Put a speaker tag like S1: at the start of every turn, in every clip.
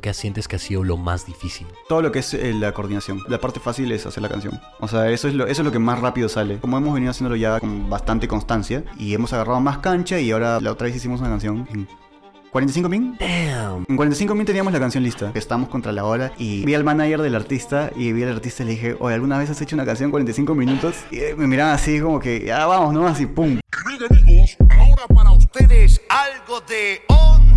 S1: ¿Qué sientes que ha sido lo más difícil?
S2: Todo lo que es eh, la coordinación. La parte fácil es hacer la canción. O sea, eso es, lo, eso es lo que más rápido sale. Como hemos venido haciéndolo ya con bastante constancia y hemos agarrado más cancha y ahora la otra vez hicimos una canción en 45 min.
S1: Damn.
S2: En 45 min teníamos la canción lista. Estábamos contra la hora y vi al manager del artista y vi al artista y le dije, oye, ¿alguna vez has hecho una canción en 45 minutos? Y eh, me miraban así como que, ya vamos, ¿no? Así, pum.
S3: Bien amigos, ahora para ustedes algo de onda.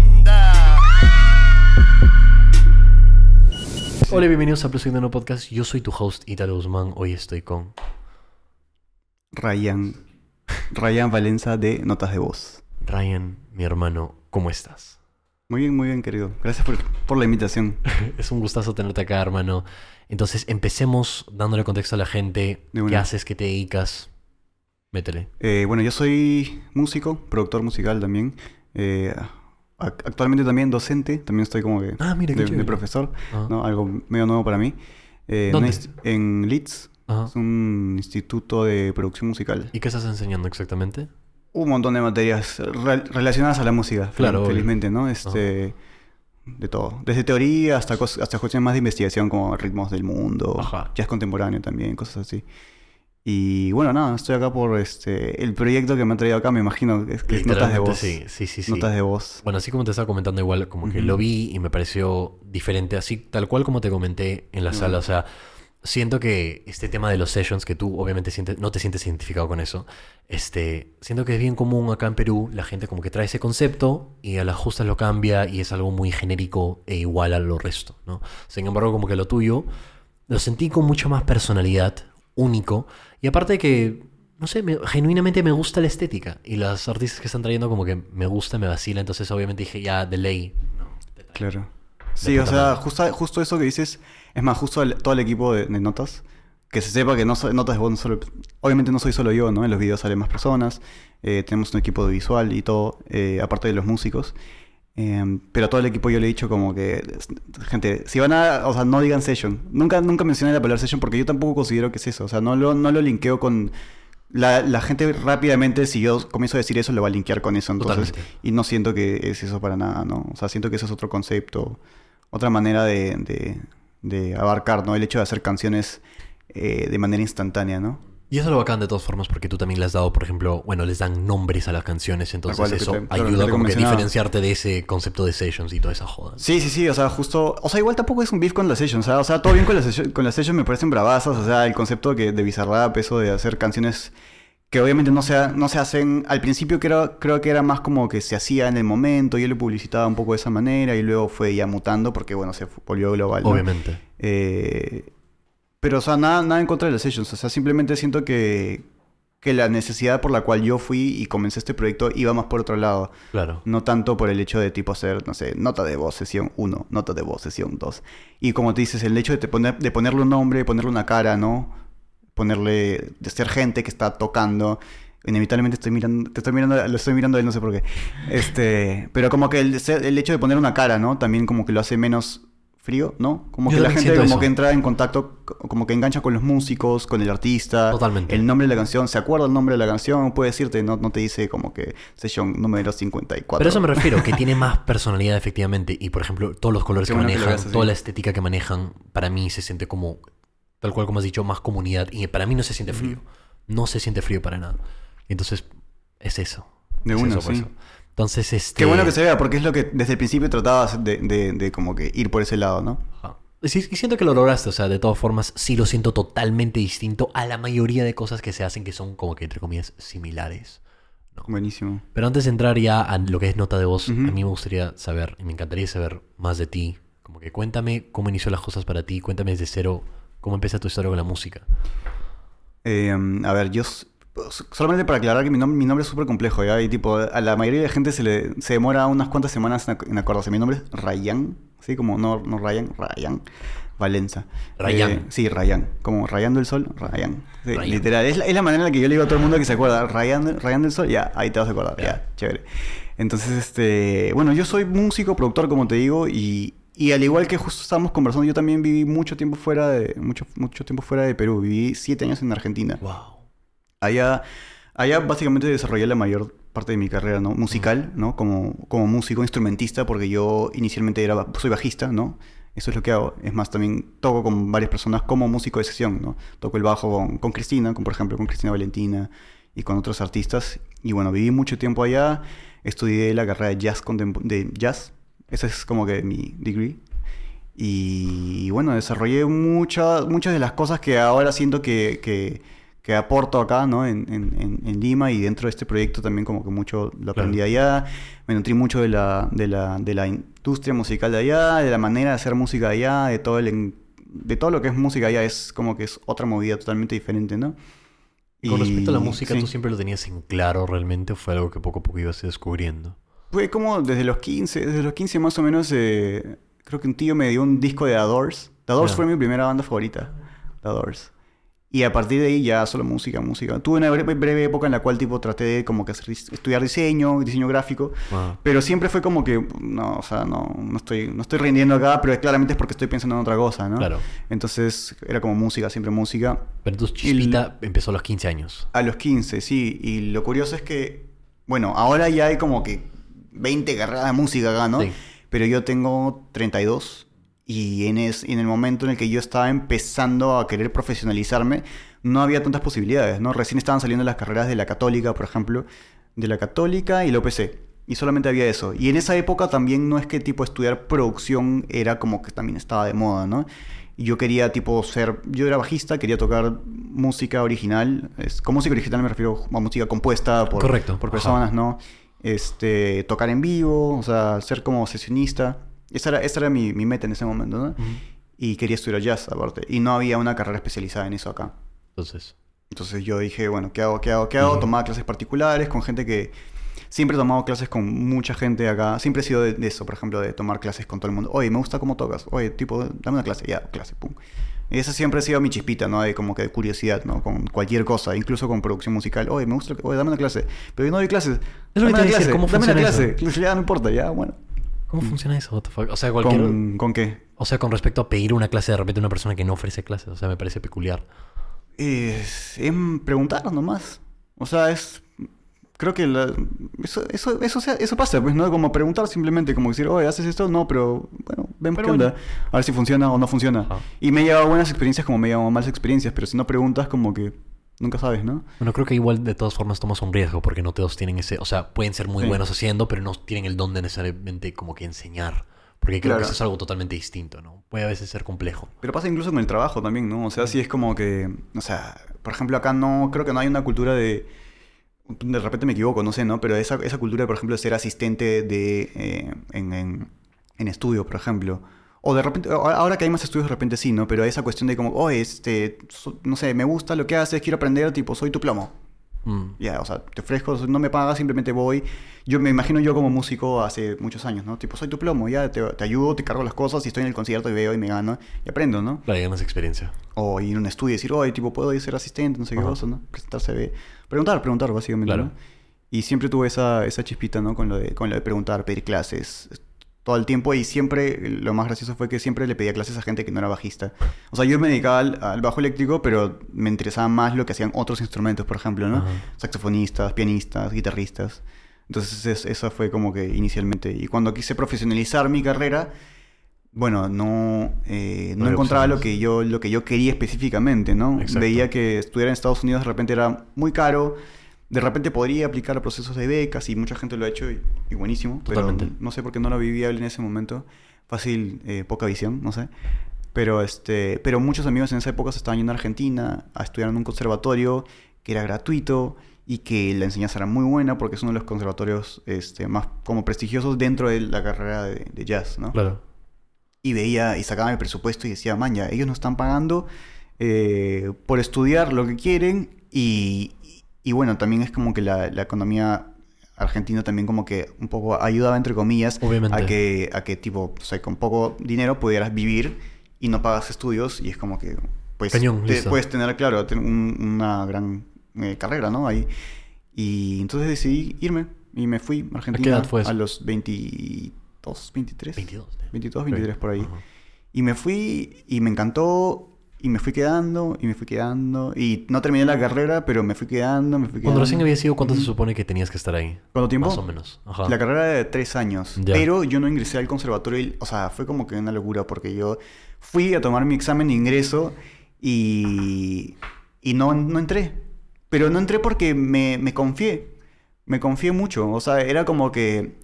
S1: Hola y bienvenidos a Plus Podcast. Yo soy tu host Italo Guzmán. Hoy estoy con...
S2: Ryan. Ryan Valenza de Notas de Voz.
S1: Ryan, mi hermano. ¿Cómo estás?
S2: Muy bien, muy bien, querido. Gracias por, por la invitación.
S1: Es un gustazo tenerte acá, hermano. Entonces, empecemos dándole contexto a la gente.
S2: De
S1: ¿Qué haces? ¿Qué te dedicas? Métele.
S2: Eh, bueno, yo soy músico, productor musical también. Eh, actualmente también docente, también estoy como que
S1: Ah, mira,
S2: de, profesor,
S1: Ah.
S2: ¿no? Algo medio nuevo para mí. Eh, en
S1: ¿Dónde?
S2: inst- En Leeds,
S1: Ajá.
S2: es un instituto de producción musical.
S1: ¿Y qué estás enseñando exactamente?
S2: Un montón de materias re- relacionadas a la música,
S1: Claro, obvio.
S2: felizmente, ¿no? Este, de todo. Desde teoría hasta, hasta cuestiones más de investigación como ritmos del mundo, jazz contemporáneo también, cosas así. Y bueno, nada, estoy acá por este el proyecto que me ha traído acá, me imagino, que es, que Notas de Voz.
S1: Sí, sí, sí. sí.
S2: Notas de voz.
S1: Bueno, así como te estaba comentando igual, como que
S2: Ujú.
S1: lo vi y me pareció diferente, así tal cual como te comenté en la
S2: Ujú.
S1: sala. O sea, siento que este tema de los sessions, que tú obviamente sientes, no te sientes identificado con eso, este, siento que es bien común acá en Perú, la gente como que trae ese concepto y a las justas lo cambia y es algo muy genérico e igual a lo resto, ¿no? Sin embargo, como que lo tuyo lo sentí con mucha más personalidad, único, y aparte de que, no sé, me- genuinamente me gusta la estética, y las artistas que están trayendo como que me gusta, me vacila, entonces obviamente dije, ya, de ley. No.
S2: Claro. Sí, o sea, justo, justo eso que dices, es más, justo el- todo el equipo de, de notas, que se sepa que no so- notas de voz no solo, obviamente no soy solo yo, ¿no? En los videos salen más personas, eh, tenemos un equipo de visual y todo, eh, aparte de los músicos. Eh, pero a todo el equipo yo le he dicho como que, gente, si van a, o sea, no digan session. Nunca, nunca mencioné la palabra session porque yo tampoco considero que es eso. O sea, no lo, no lo linkeo con... La, la gente rápidamente, si yo comienzo a decir eso, lo va a linkear con eso. Entonces,
S1: Totalmente.
S2: y no siento que es eso para nada, ¿no? O sea, siento que eso es otro concepto, otra manera de, de- de abarcar, ¿no? El hecho de hacer canciones eh, de manera instantánea, ¿no?
S1: Y eso es lo bacán de todas formas, porque tú también le has dado, por ejemplo, bueno, les dan nombres a las canciones, entonces eso
S2: te-
S1: ayuda como que a diferenciarte de ese concepto de sessions y toda esa joda.
S2: Sí, sí, sí, o sea, justo, o sea, igual tampoco es un beef con la session, o sea, o sea todo bien con la session, con la session me parecen bravazas, o sea, el concepto que, de Bizarrap, eso de hacer canciones que obviamente no se, no se hacen, al principio creo, creo que era más como que se hacía en el momento, yo lo publicitaba un poco de esa manera y luego fue ya mutando porque, bueno, se volvió global. ¿no?
S1: Obviamente.
S2: Eh, pero, o sea, nada, nada en contra de las sessions. O sea, simplemente siento que, que la necesidad por la cual yo fui y comencé este proyecto iba más por otro lado.
S1: Claro.
S2: No tanto por el hecho de tipo hacer, no sé, nota de voz sesión 1, nota de voz sesión 2. Y como te dices, el hecho de, te poner, de ponerle un nombre, ponerle una cara, ¿no? Ponerle, de ser gente que está tocando. Inevitablemente estoy mirando, te estoy mirando, lo estoy mirando a él, no sé por qué. Este, pero como que el, el hecho de poner una cara, ¿no? También como que lo hace menos frío, ¿no? Como
S1: Yo
S2: que la gente como
S1: eso.
S2: que entra en contacto, co- como que engancha con los músicos, con el artista.
S1: Totalmente.
S2: El nombre de la canción, se acuerda el nombre de la canción, puede decirte, no, no te dice como que session número 54.
S1: Pero a eso me refiero, que tiene más personalidad efectivamente. Y por ejemplo, todos los colores
S2: Qué
S1: que
S2: bueno
S1: manejan, toda la estética que manejan, para mí se siente como, tal cual como has dicho, más comunidad. Y para mí no se siente frío. No se siente frío para nada. Entonces, es eso.
S2: De
S1: Es
S2: una,
S1: eso, por
S2: sí.
S1: eso. Entonces, este...
S2: Qué bueno que se vea, porque es lo que desde el principio tratabas de, de- de como que ir por ese lado, ¿no?
S1: Ajá. Sí, y siento que lo lograste, o sea, de todas formas, sí lo siento totalmente distinto a la mayoría de cosas que se hacen que son como que, entre comillas, similares. ¿no?
S2: Buenísimo.
S1: Pero antes de entrar ya a lo que es nota de voz, a mí me gustaría saber, y me encantaría saber más de ti. Como que cuéntame cómo inició las cosas para ti, cuéntame desde cero cómo empieza tu historia con la música.
S2: Eh, a ver, yo... Solamente para aclarar que mi, nom- mi nombre es súper complejo, ¿ya? Y tipo, a la mayoría de gente se le se demora unas cuantas semanas en, ac- en acordarse. Mi nombre es Ryan, ¿sí? Como no, no Ryan, Ryan. Valenza.
S1: Ryan.
S2: Eh, sí, Ryan. Como Rayando el Sol, Ryan. Sí,
S1: Ryan.
S2: Literal. Es la, es la manera en la que yo le digo a todo el mundo que se acuerda. Ryan, Ryan del Sol, ya, ahí te vas a acordar.
S1: Ya.
S2: Ya, chévere. Entonces, este. Bueno, yo soy músico, productor, como te digo, y. Y al igual que justo estábamos conversando, yo también viví mucho tiempo fuera de mucho, mucho tiempo fuera de Perú. Viví siete años en Argentina.
S1: Wow.
S2: Allá, Allá básicamente desarrollé la mayor parte de mi carrera, ¿no? Musical, ¿no? Como, como músico, instrumentista, porque yo inicialmente era, soy bajista, ¿no? Eso es lo que hago. Es más, también toco con varias personas como músico de sesión, ¿no? Toco el bajo con, con Cristina, con, por ejemplo, con Cristina Valentina y con otros artistas. Y bueno, viví mucho tiempo allá. Estudié la carrera de jazz, de jazz. Ese es como que mi degree. Y, bueno, desarrollé muchas muchas de las cosas que ahora siento que, que, que aporto acá, ¿no? En, en- en- Lima y dentro de este proyecto también como que mucho lo aprendí
S1: Claro.
S2: allá. Me nutrí mucho de la, de, la, de la industria musical de allá, de la manera de hacer música de allá, de todo, el, de todo lo que es música allá. Es como que es otra movida totalmente diferente, ¿no?
S1: Con
S2: Y-
S1: respecto a la música,
S2: sí.
S1: ¿tú siempre lo tenías en claro realmente o fue algo que poco a poco ibas descubriendo?
S2: Fue como desde los 15, desde los 15 más o menos, eh, creo que un tío me dio un disco de The Doors. The Doors fue mi primera banda favorita, The Doors. Y a partir de ahí ya solo música, música. Tuve una breve, breve época en la cual tipo traté de como que hacer- estudiar diseño, diseño gráfico, pero siempre fue como que, no, o sea, no, no estoy, no estoy rindiendo acá, pero claramente es porque estoy pensando en otra cosa, ¿no?
S1: Claro.
S2: Entonces era como música, siempre música.
S1: Pero entonces Chispita empezó a los 15 años.
S2: A los 15, sí. Y lo curioso es que, bueno, ahora ya hay como que 20 carreras de música acá, ¿no?
S1: Sí.
S2: Pero yo tengo 32 y en, es, en el momento en el que yo estaba empezando a querer profesionalizarme, no había tantas posibilidades, ¿no? Recién estaban saliendo las carreras de la católica, por ejemplo, de la católica y la OPC. Y solamente había eso. Y en esa época también no es que tipo estudiar producción era como que también estaba de moda, ¿no? Y yo quería tipo ser, yo era bajista, quería tocar música original. Es, con música original me refiero a música compuesta por,
S1: Correcto,
S2: por
S1: ajá.
S2: personas, ¿no? Este, tocar en vivo, o sea, ser como sesionista. Esa era, esa era mi, mi meta en ese momento, ¿no? Y quería estudiar jazz aparte. Y no había una carrera especializada en eso acá.
S1: Entonces,
S2: Entonces yo dije, bueno, ¿qué hago? ¿Qué hago? ¿Qué hago? Tomaba clases particulares con gente que... Siempre he tomado clases con mucha gente acá. Siempre he sido de, de eso, por ejemplo, de tomar clases con todo el mundo. Oye, me gusta cómo tocas. Oye, tipo, dame una clase. Ya, clase, pum. Y esa siempre ha sido mi chispita, ¿no? De como que de curiosidad, ¿no? Con cualquier cosa, incluso con producción musical. Oye, me gusta... Oye, dame una clase. Pero yo no doy clases.
S1: Es lo que te
S2: una clase.
S1: ¿cómo
S2: dame una clase. Ya, no importa, ya, bueno.
S1: ¿Cómo funciona eso? What the fuck? O sea, cualquier...
S2: ¿Con, ¿Con qué?
S1: O sea, con respecto a pedir una clase de repente a una persona que no ofrece clases. O sea, me parece peculiar.
S2: Es, es preguntar nomás. O sea, es. Creo que la- eso, eso, eso, pasa, pues, ¿no? Como preguntar simplemente, como decir, oye, ¿haces esto? No, pero bueno, vemos
S1: Pero
S2: qué
S1: bueno.
S2: onda. A ver si funciona o no funciona. Y me he llevado buenas experiencias como me he llevado malas experiencias, pero si no preguntas, como que nunca sabes, ¿no?
S1: Bueno, creo que igual de todas formas tomas un riesgo porque no todos tienen ese... O sea, pueden ser muy
S2: Sí.
S1: buenos haciendo, pero no tienen el don de necesariamente como que enseñar. Porque creo
S2: Claro.
S1: que eso es algo totalmente distinto, ¿no? Puede a veces ser complejo.
S2: Pero pasa incluso con el trabajo también, ¿no? O sea, sí es como que, o sea, por ejemplo, acá no, creo que no hay una cultura de, de repente me equivoco, no sé, ¿no? Pero esa, esa cultura, por ejemplo, de ser asistente de, eh, en, en, en estudio, por ejemplo. O de repente, ahora que hay más estudios, de repente sí, ¿no? Pero esa cuestión de como, oh, este, so- no sé, me gusta lo que haces, quiero aprender, tipo, soy tu plomo.
S1: Mm.
S2: Ya, o sea, te ofrezco, no me pagas, simplemente voy. Yo me imagino yo como músico hace muchos años, ¿no? Tipo, soy tu plomo, ya te, te ayudo, te cargo las cosas y estoy en el concierto y veo y me gano y aprendo, ¿no?
S1: Claro, ganas experiencia.
S2: O ir a un estudio y decir, oye, tipo, puedo ir a ser asistente, no sé qué cosa, ¿no? Presentar CV. Preguntar, preguntar, básicamente,
S1: Claro.
S2: ¿no? Y siempre tuve esa, esa chispita, ¿no? Con lo, de, con lo de preguntar, pedir clases, todo el tiempo. Y siempre, lo más gracioso fue que siempre le pedía clases a gente que no era bajista. O sea, yo me dedicaba al, al bajo eléctrico, pero me interesaba más lo que hacían otros instrumentos, por ejemplo, ¿no?
S1: Ajá.
S2: Saxofonistas, pianistas, guitarristas. Entonces, es- esa fue como que inicialmente. Y cuando quise profesionalizar mi carrera, bueno, no, eh, no encontraba lo que, yo, lo que yo quería específicamente, ¿no?
S1: Exacto.
S2: Veía que estudiar en Estados Unidos de repente era muy caro. De repente podría aplicar a procesos de becas y mucha gente lo ha hecho y, y buenísimo.
S1: Totalmente.
S2: Pero no sé por qué no lo vi viable en ese momento. Fácil, eh, poca visión, no sé. Pero, este, pero muchos amigos en esa época se estaban yendo a Argentina a estudiar en un conservatorio que era gratuito y que la enseñanza era muy buena porque es uno de los conservatorios este, más como prestigiosos dentro de la carrera de, de jazz, ¿no?
S1: Claro.
S2: y veía y sacaba mi presupuesto y decía, man, ya, ellos no están pagando eh, por estudiar lo que quieren y, y- bueno, también es como que la, la economía argentina también como que un poco ayudaba, entre comillas,
S1: Obviamente.
S2: a que, a que tipo, o sea, con poco dinero pudieras vivir y no pagas estudios y es como que, pues,
S1: Cañón,
S2: te- puedes tener, claro, un- una gran eh, carrera, ¿no? Ahí. Y entonces decidí irme y me fui a Argentina
S1: edad fue eso?
S2: a los 22, 23.
S1: 22.
S2: 22, 23 por ahí. Y me fui y me encantó Y me fui quedando, y me fui quedando. Y no terminé la carrera, pero me fui quedando, me fui quedando.
S1: Cuando recién había sido, ¿cuánto se supone que tenías que estar ahí?
S2: ¿Cuánto tiempo?
S1: Más o menos. Ajá.
S2: La carrera era de tres años.
S1: Ya.
S2: Pero yo no ingresé al conservatorio. y- o sea, fue como que una locura porque yo fui a tomar mi examen de ingreso y, y no, no entré. Pero no entré porque me, me confié. Me confié mucho. O sea, era como que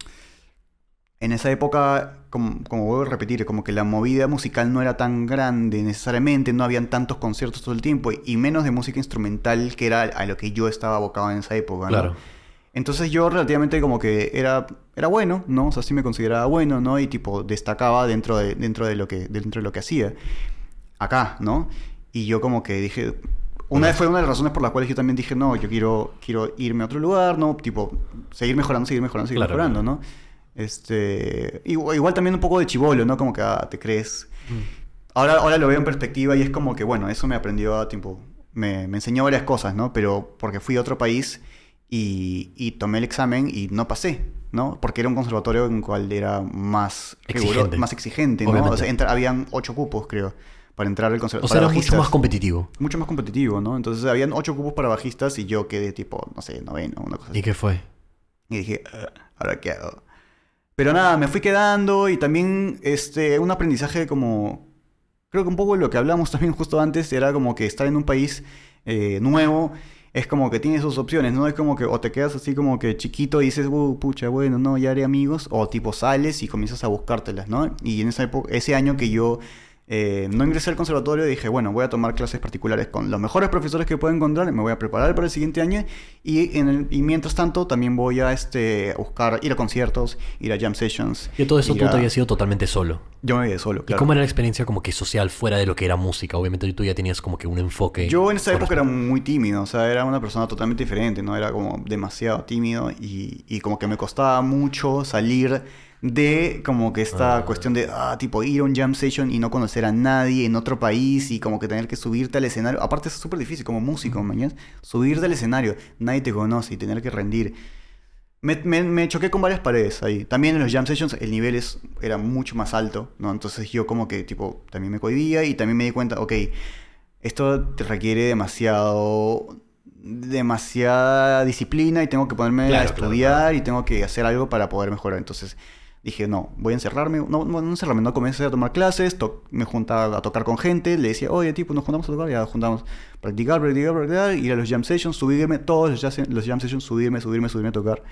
S2: en esa época, como, como vuelvo a repetir, como que la movida musical no era tan grande necesariamente, no habían tantos conciertos todo el tiempo y menos de música instrumental que era a lo que yo estaba abocado en esa época. ¿no?
S1: Claro.
S2: Entonces yo relativamente como que era, era bueno, ¿no? O sea, sí me consideraba bueno, ¿no? Y tipo destacaba dentro de, dentro de, lo, que, dentro de lo que hacía. Acá, ¿no? Y yo como que dije... Una vez fue una de las razones por las cuales yo también dije, no, yo quiero, quiero irme a otro lugar, ¿no? Tipo, seguir mejorando, seguir mejorando, seguir
S1: Claro,
S2: mejorando, ¿no? Este... Igual, igual también un poco de chivolo, ¿no? Como que, ah, te crees... Ahora, ahora lo veo en perspectiva y es como que, bueno, eso me aprendió a tiempo. Me, me enseñó varias cosas, ¿no? Pero porque fui a otro país y, y tomé el examen y no pasé, ¿no? Porque era un conservatorio en el cual era más
S1: Exigente.
S2: más exigente, ¿no? O sea, entra- habían ocho cupos, creo, para entrar al
S1: O
S2: conservatorio.
S1: sea, era mucho más competitivo.
S2: Mucho más competitivo, ¿no? Entonces habían ocho cupos para bajistas y yo quedé tipo, no sé, noveno, una cosa así.
S1: ¿Y qué fue?
S2: Y dije, "Ah, ¿ahora qué hago? Pero nada, me fui quedando y también este, un aprendizaje como... Creo que un poco lo que hablamos también justo antes era como que estar en un país eh, nuevo es como que tienes sus opciones, ¿no? Es como que o te quedas así como que chiquito y dices, uh, pucha, bueno, no, ya haré amigos, o tipo sales y comienzas a buscártelas, ¿no? Y en esa época, ese año que yo eh, no ingresé al conservatorio, dije, bueno, voy a tomar clases particulares con los mejores profesores que pueda encontrar, me voy a preparar para el siguiente año y, en el- y mientras tanto también voy a este, buscar, ir a conciertos, ir a jam sessions.
S1: Y todo eso tú
S2: a-
S1: te habías sido totalmente solo.
S2: Yo me iba solo,
S1: ¿Y cómo era la experiencia como que social fuera de lo que era música? Obviamente tú ya tenías como que un enfoque.
S2: Yo en esa época era muy tímido, o sea, era una persona totalmente diferente, ¿no? Era como demasiado tímido y, y como que me costaba mucho salir de como que esta
S1: Ah.
S2: cuestión de, ah, tipo, ir a un jam session y no conocer a nadie en otro país y como que tener que subirte al escenario. Aparte es súper difícil como músico, mañana. Subirte al escenario, nadie te conoce y tener que rendir. Me, me- me choqué con varias paredes ahí. También en los jam sessions el nivel es, era mucho más alto, ¿no? Entonces yo como que, tipo, también me cohibía y también me di cuenta, ok, esto te requiere demasiado demasiada disciplina y tengo que ponerme
S1: Claro,
S2: a
S1: claro,
S2: estudiar y tengo que hacer algo para poder mejorar. Entonces dije, no, voy a encerrarme. No, no, no encerrarme, no comencé a tomar clases, to- me juntaba a tocar con gente, le decía, oye, tipo, nos juntamos a tocar, ya juntamos, practicar, practicar, practicar, ir a los jam sessions, subirme, todos los jam, los jam sessions, subirme, subirme, subirme a tocar.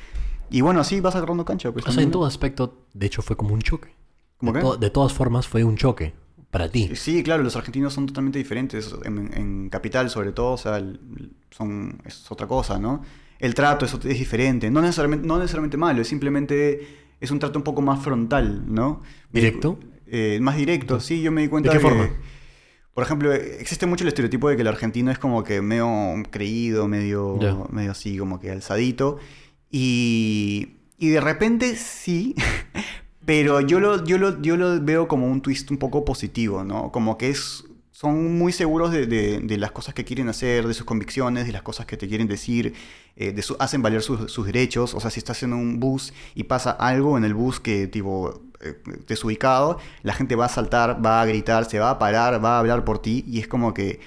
S2: Y bueno, así vas agarrando cancha. Pues,
S1: O sea, en todo aspecto, de hecho, fue como un choque.
S2: ¿Cómo
S1: de, to- de todas formas, fue un choque para ti.
S2: Sí, claro, los argentinos son totalmente diferentes. En, en Capital, sobre todo, o sea, el- son, es otra cosa, ¿no? El trato es, es diferente. No necesariamente, no necesariamente malo, es simplemente. Es un trato un poco más frontal, ¿no?
S1: ¿Directo?
S2: Eh, más directo, sí, yo me di cuenta
S1: qué
S2: que-
S1: forma?
S2: Por ejemplo, existe mucho el estereotipo de que el argentino es como que medio creído, medio, medio así, como que alzadito. Y, y de repente sí, pero yo lo, yo, lo, yo lo veo como un twist un poco positivo, ¿no? Como que es, son muy seguros de, de- las cosas que quieren hacer, de sus convicciones, de las cosas que te quieren decir, eh, de su- hacen valer sus, derechos. O sea, si estás en un bus y pasa algo en el bus que tipo eh, desubicado, la gente va a saltar, va a gritar, se va a parar, va a hablar por ti y es como que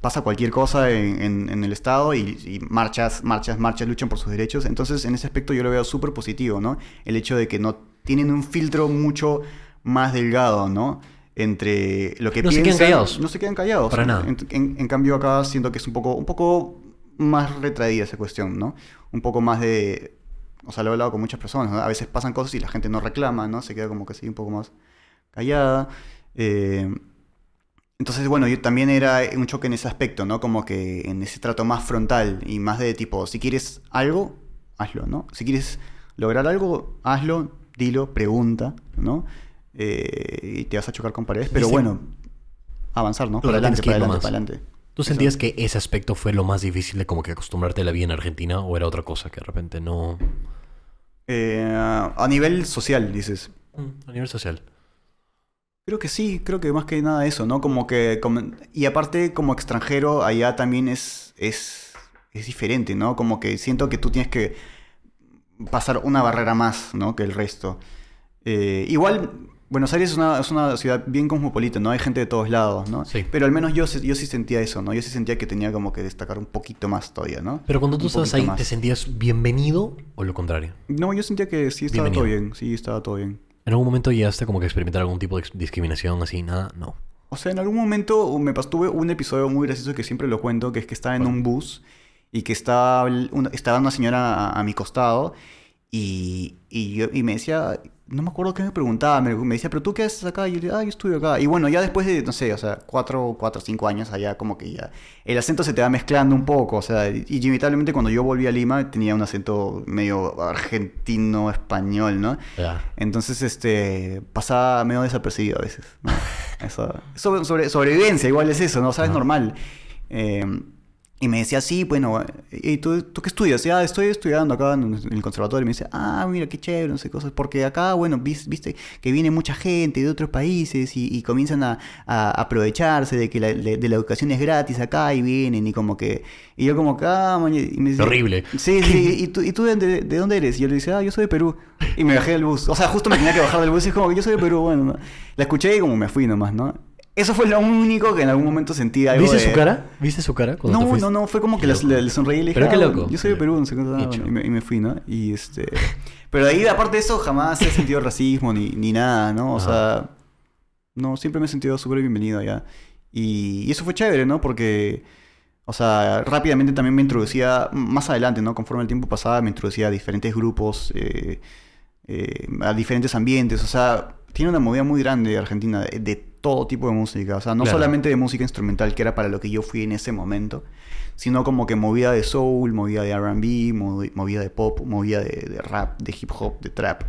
S2: pasa cualquier cosa en, en- en el Estado y, y marchas, marchas, marchas, luchan por sus derechos. Entonces, en ese aspecto yo lo veo súper positivo, ¿no? El hecho de que no tienen un filtro mucho más delgado, ¿no? Entre lo que
S1: No se quedan
S2: piensan.
S1: callados.
S2: No se quedan callados.
S1: Para nada.
S2: En, en- en cambio, acá siento que es un poco, un poco más retraída esa cuestión, ¿no? Un poco más de... O sea, lo he hablado con muchas personas, ¿no? A veces pasan cosas y la gente no reclama, ¿no? Se queda como que así un poco más callada. Eh, entonces, bueno, yo también era un choque en ese aspecto, ¿no? Como que en ese trato más frontal y más de tipo, si quieres algo, hazlo, ¿no? Si quieres lograr algo, hazlo, dilo, pregunta, ¿no? Eh, y te vas a chocar con paredes, pero bueno, avanzar, ¿no? Para adelante, para adelante, para adelante.
S1: ¿Tú
S2: Eso.
S1: sentías que ese aspecto fue lo más difícil de como que acostumbrarte a la vida en Argentina o era otra cosa que de repente no...
S2: Eh, a nivel social, dices.
S1: Mm, A nivel social.
S2: Creo que sí, creo que más que nada eso, ¿no? Como que, como- y aparte como extranjero allá también es, es, es diferente, ¿no? Como que siento que tú tienes que pasar una barrera más, ¿no? Que el resto. Eh, igual Buenos Aires es una, es una ciudad bien cosmopolita, ¿no? Hay gente de todos lados, ¿no?
S1: Sí.
S2: Pero al menos yo, sí- yo sí sentía eso, ¿no? Yo sí sentía que tenía como que destacar un poquito más todavía, ¿no?
S1: Pero cuando tú
S2: Un
S1: estabas ahí,
S2: más.
S1: ¿te sentías bienvenido o lo contrario?
S2: No, yo sentía que sí estaba todo bien, sí estaba todo bien.
S1: ¿En algún momento llegaste como que a experimentar algún tipo de discriminación así? Nada, no.
S2: O sea, en algún momento me pasó, tuve un episodio muy gracioso que siempre lo cuento, que es que estaba en un bus y que estaba una, estaba una señora a, a mi costado y, y, yo, y me decía, no me acuerdo qué me preguntaba, me, me decía, pero tú qué haces acá? Y yo le ah, yo estudio acá. Y bueno, ya después de, no sé, o sea, cuatro, cuatro, cinco años allá, como que ya el acento se te va mezclando un poco, o sea, y inevitablemente cuando yo volví a Lima tenía un acento medio argentino, español, ¿no? Entonces, este, pasaba medio desapercibido a veces. ¿no? Eso, sobre, sobre- sobrevivencia, igual es eso, ¿no? O sea, es normal. Eh, y me decía, sí, bueno, ¿y tú, tú qué estudias? Ya, estoy estudiando acá en el conservatorio. Y me dice, ah, mira, qué chévere, no sé, cosas. Porque acá, bueno, vis- viste que viene mucha gente de otros países y, y comienzan a, a aprovecharse de que la, de, de la educación es gratis acá y vienen y como que... Y yo como que, ah, man", y me decía,
S1: Horrible.
S2: Sí, sí, ¿y tú, y tú de, de- de dónde eres? Y yo le decía, ah, yo soy de Perú. Y me bajé del bus. O sea, justo me tenía que bajar del bus y es como que yo soy de Perú. Bueno, ¿no? la escuché y como me fui nomás, ¿no? Eso fue lo único que en algún momento sentí algo
S1: ¿Viste
S2: de-
S1: su cara? ¿Viste su cara? cuando
S2: No, no, no, fue como que le, sonreí y le dije,
S1: Pero qué
S2: "Ah,
S1: loco.
S2: yo soy de Perú, no sé cosa",
S1: Hecho.
S2: y, me, y me fui, ¿no? Y este... Pero de ahí, aparte de eso, jamás he sentido racismo ni, ni nada, ¿no? O
S1: Ajá.
S2: sea, no, siempre me he sentido súper bienvenido allá. Y, y eso fue chévere, ¿no? Porque, o sea, rápidamente también me introducía, más adelante, ¿no? Conforme el tiempo pasaba, me introducía a diferentes grupos, eh, eh, a diferentes ambientes. O sea, tiene una movida muy grande Argentina de, de todo tipo de música. O sea, no
S1: Claro.
S2: solamente de música instrumental, que era para lo que yo fui en ese momento, sino como que movida de soul, movida de RB, movi- movida de pop, movida de, de rap, de hip hop, de trap.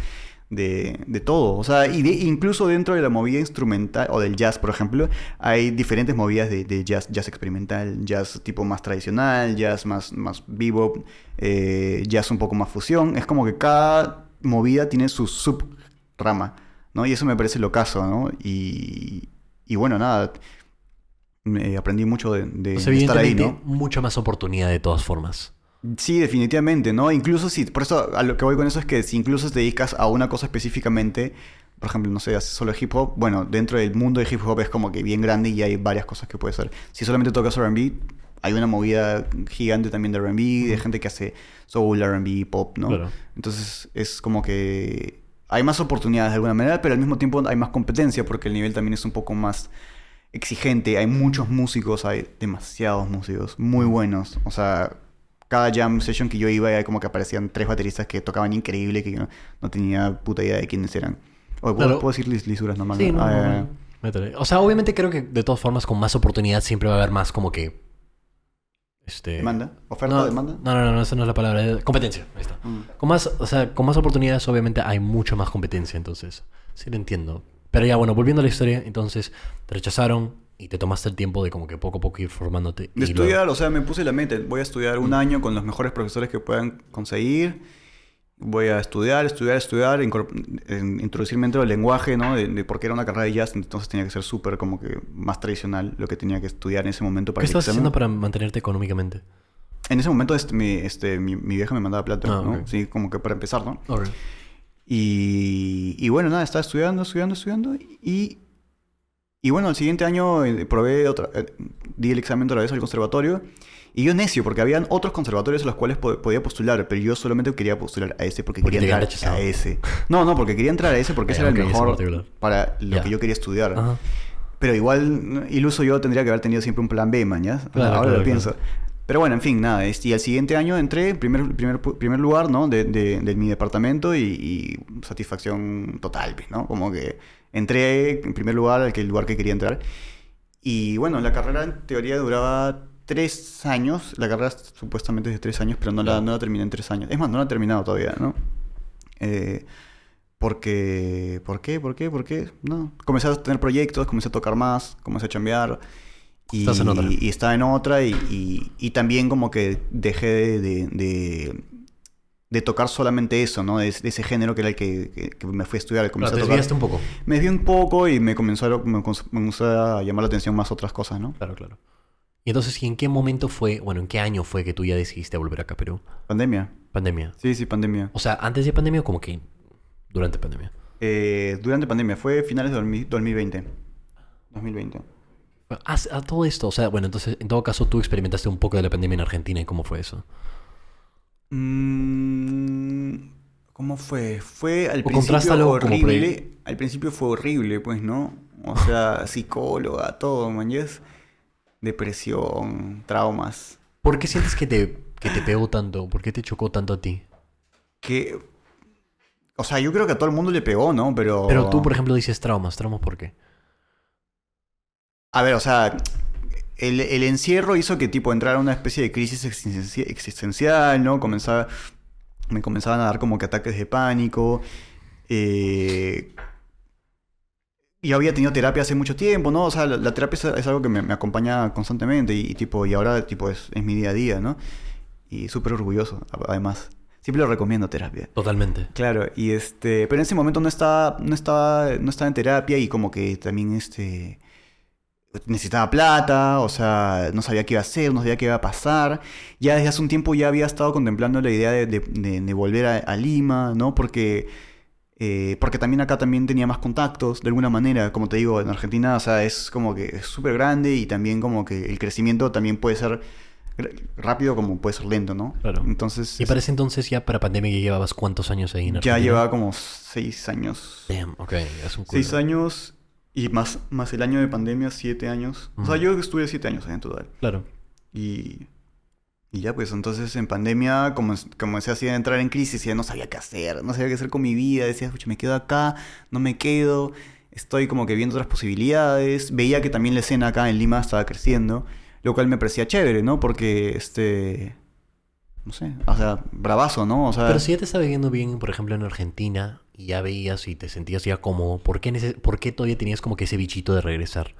S2: De, de todo, o sea, y de- incluso dentro de la movida instrumental o del jazz, por ejemplo, hay diferentes movidas de, de jazz, jazz experimental, jazz tipo más tradicional, jazz más, más bebop, eh, jazz un poco más fusión. Es como que cada movida tiene su subrama, ¿no? Y eso me parece lo caso, ¿no? Y, y bueno, nada, me aprendí mucho de, de-
S1: Pues
S2: estar ahí, ¿no?
S1: mucha más oportunidad de todas formas.
S2: Sí, definitivamente, ¿no? Incluso si, por eso a lo que voy con eso es que si incluso te dedicas a una cosa específicamente, por ejemplo, no sé, haces solo hip hop, bueno, dentro del mundo de hip hop es como que bien grande y hay varias cosas que puedes hacer. Si solamente tocas R&B, hay una movida gigante también de R&B, de gente que hace soul, R&B, pop, ¿no?
S1: Claro.
S2: Entonces es como que hay más oportunidades de alguna manera, pero al mismo tiempo hay más competencia porque el nivel también es un poco más exigente. Hay muchos músicos, hay demasiados músicos muy buenos. O sea, cada jam session que yo iba, como que aparecían tres bateristas que tocaban increíble, que yo no, tenía puta idea de quiénes eran. O puedo,
S1: Claro.
S2: puedo decir lis- lisuras nomás.
S1: Sí, no,
S2: Ah,
S1: no. Métele. O sea, obviamente creo que de todas formas con más oportunidad siempre va a haber más como que... Este...
S2: ¿Demanda? ¿Oferta?
S1: No,
S2: ¿Demanda?
S1: No, no, no, esa no es la palabra. es Competencia. Ahí está.
S2: Mm.
S1: Con más, o sea, con más oportunidades obviamente hay mucha más competencia, entonces sí lo entiendo. Pero ya, bueno, volviendo a la historia, entonces te rechazaron y te tomaste el tiempo de como que poco a poco ir formándote.
S2: De
S1: y luego-
S2: estudiar, o sea, me puse la meta. Voy a estudiar un año con los mejores profesores que puedan conseguir. Voy a estudiar, estudiar, estudiar, introducirme dentro del lenguaje, ¿no? De, de porque era una carrera de jazz, entonces tenía que ser súper como que más tradicional lo que tenía que estudiar en ese momento para
S1: ¿Qué estabas haciendo para mantenerte económicamente?
S2: En ese momento este, mi, este, mi, mi vieja me mandaba plata,
S1: Ah,
S2: ¿no? Sí, como que para empezar, ¿no? Y, y bueno, nada, estaba estudiando, estudiando, estudiando. Y, y bueno, el siguiente año eh, probé otra, eh, di el examen otra vez al conservatorio. Y yo necio, porque habían otros conservatorios a los cuales po- podía postular, pero yo solamente quería postular a ese porque,
S1: Porque
S2: quería entrar a ese. No, no, porque quería entrar a ese porque ese
S1: Eh,
S2: era el mejor para lo
S1: Ya.
S2: que yo quería estudiar.
S1: Ajá.
S2: Pero igual, iluso yo tendría que haber tenido siempre un plan B, mañas.
S1: Claro,
S2: Ahora
S1: claro,
S2: lo pienso. Pero bueno, en fin, nada. Y al siguiente año entré en primer, primer, primer lugar, ¿no? De, de- de mi departamento y, y satisfacción total, pues, ¿no? Como que entré en primer lugar, al que el lugar que quería entrar. Y bueno, la carrera en teoría duraba tres años. La carrera supuestamente es de tres años, pero no la, no la terminé en tres años. Es más, no la he terminado todavía, ¿no? Eh, porque... ¿Por qué? ¿Por qué? ¿Por qué? No. Comencé a tener proyectos, comencé a tocar más, comencé a chambear. Y,
S1: Estás en otra.
S2: y estaba en otra y, y- y también como que dejé de, de- de- de tocar solamente eso, ¿no? De, ese- de ese género que era el que, que- que me fui a estudiar. Comencé
S1: Claro, te
S2: a
S1: desviaste un poco.
S2: Me desvié un poco y me comenzó, a, me comenzó a llamar la atención más otras cosas, ¿no?
S1: Claro, claro. Y entonces, ¿y en qué momento fue, bueno, en qué año fue que tú ya decidiste volver acá a Perú?
S2: Pandemia.
S1: Pandemia.
S2: Sí, sí, pandemia.
S1: O sea, antes de pandemia o como que durante pandemia.
S2: Eh, durante pandemia, fue finales de 2000 2020. 2020.
S1: Ah, A, todo esto, o sea, bueno, entonces, en todo caso, tú experimentaste un poco de la pandemia en Argentina y cómo fue eso.
S2: Mm, ¿Cómo fue? Fue al
S1: O
S2: principio horrible. Al principio fue horrible, pues, ¿no? O sea, psicóloga, todo, man. ¿yes? Depresión, traumas.
S1: ¿Por qué sientes que te, que te pegó tanto? ¿Por qué te chocó tanto a ti?
S2: Que. O sea, yo creo que a todo el mundo le pegó, ¿no? Pero.
S1: Pero tú, por ejemplo, dices traumas. ¿Traumas por qué?
S2: A ver, o sea, el, el encierro hizo que tipo entrara una especie de crisis existenci- existencial, ¿no? Comenzaba, me comenzaban a dar como que ataques de pánico. eh, yo había tenido terapia hace mucho tiempo, ¿no? O sea, la, la terapia es, es algo que me, me acompaña constantemente y, y, tipo, y ahora tipo es, es mi día a día, ¿no? Y súper orgulloso, además. Siempre lo recomiendo terapia.
S1: Totalmente.
S2: Claro, y este, pero en ese momento no estaba, no estaba, no estaba en terapia y como que también este necesitaba plata, o sea, no sabía qué iba a hacer, no sabía qué iba a pasar. Ya desde hace un tiempo ya había estado contemplando la idea de, de- de- de volver a, a Lima, ¿no? Porque, eh, porque también acá también tenía más contactos, de alguna manera, como te digo, en Argentina, o sea, es como que es súper grande y también como que el crecimiento también puede ser rápido como puede ser lento, ¿no?
S1: Claro.
S2: Entonces,
S1: Y para ese entonces, ya para pandemia, ya llevabas cuántos años ahí en
S2: ya llevaba como seis años.
S1: Damn, ok, es un culo.
S2: Seis años y más, más el año de pandemia, siete años. O sea, yo estuve siete años en total.
S1: Claro.
S2: Y, y ya, pues entonces en pandemia como, comencé así a entrar en crisis y ya no sabía qué hacer. No sabía qué hacer con mi vida. Decía, escucha, me quedo acá, no me quedo. Estoy como que viendo otras posibilidades. Veía que también la escena acá en Lima estaba creciendo. Lo cual me parecía chévere, ¿no? Porque, este... No sé, o sea, bravazo, ¿no? O sea,
S1: Pero si ya te estaba viendo bien, por ejemplo, en Argentina, y ya veías y te sentías ya cómodo, ¿por qué, ¿por qué todavía tenías como que ese bichito de regresar?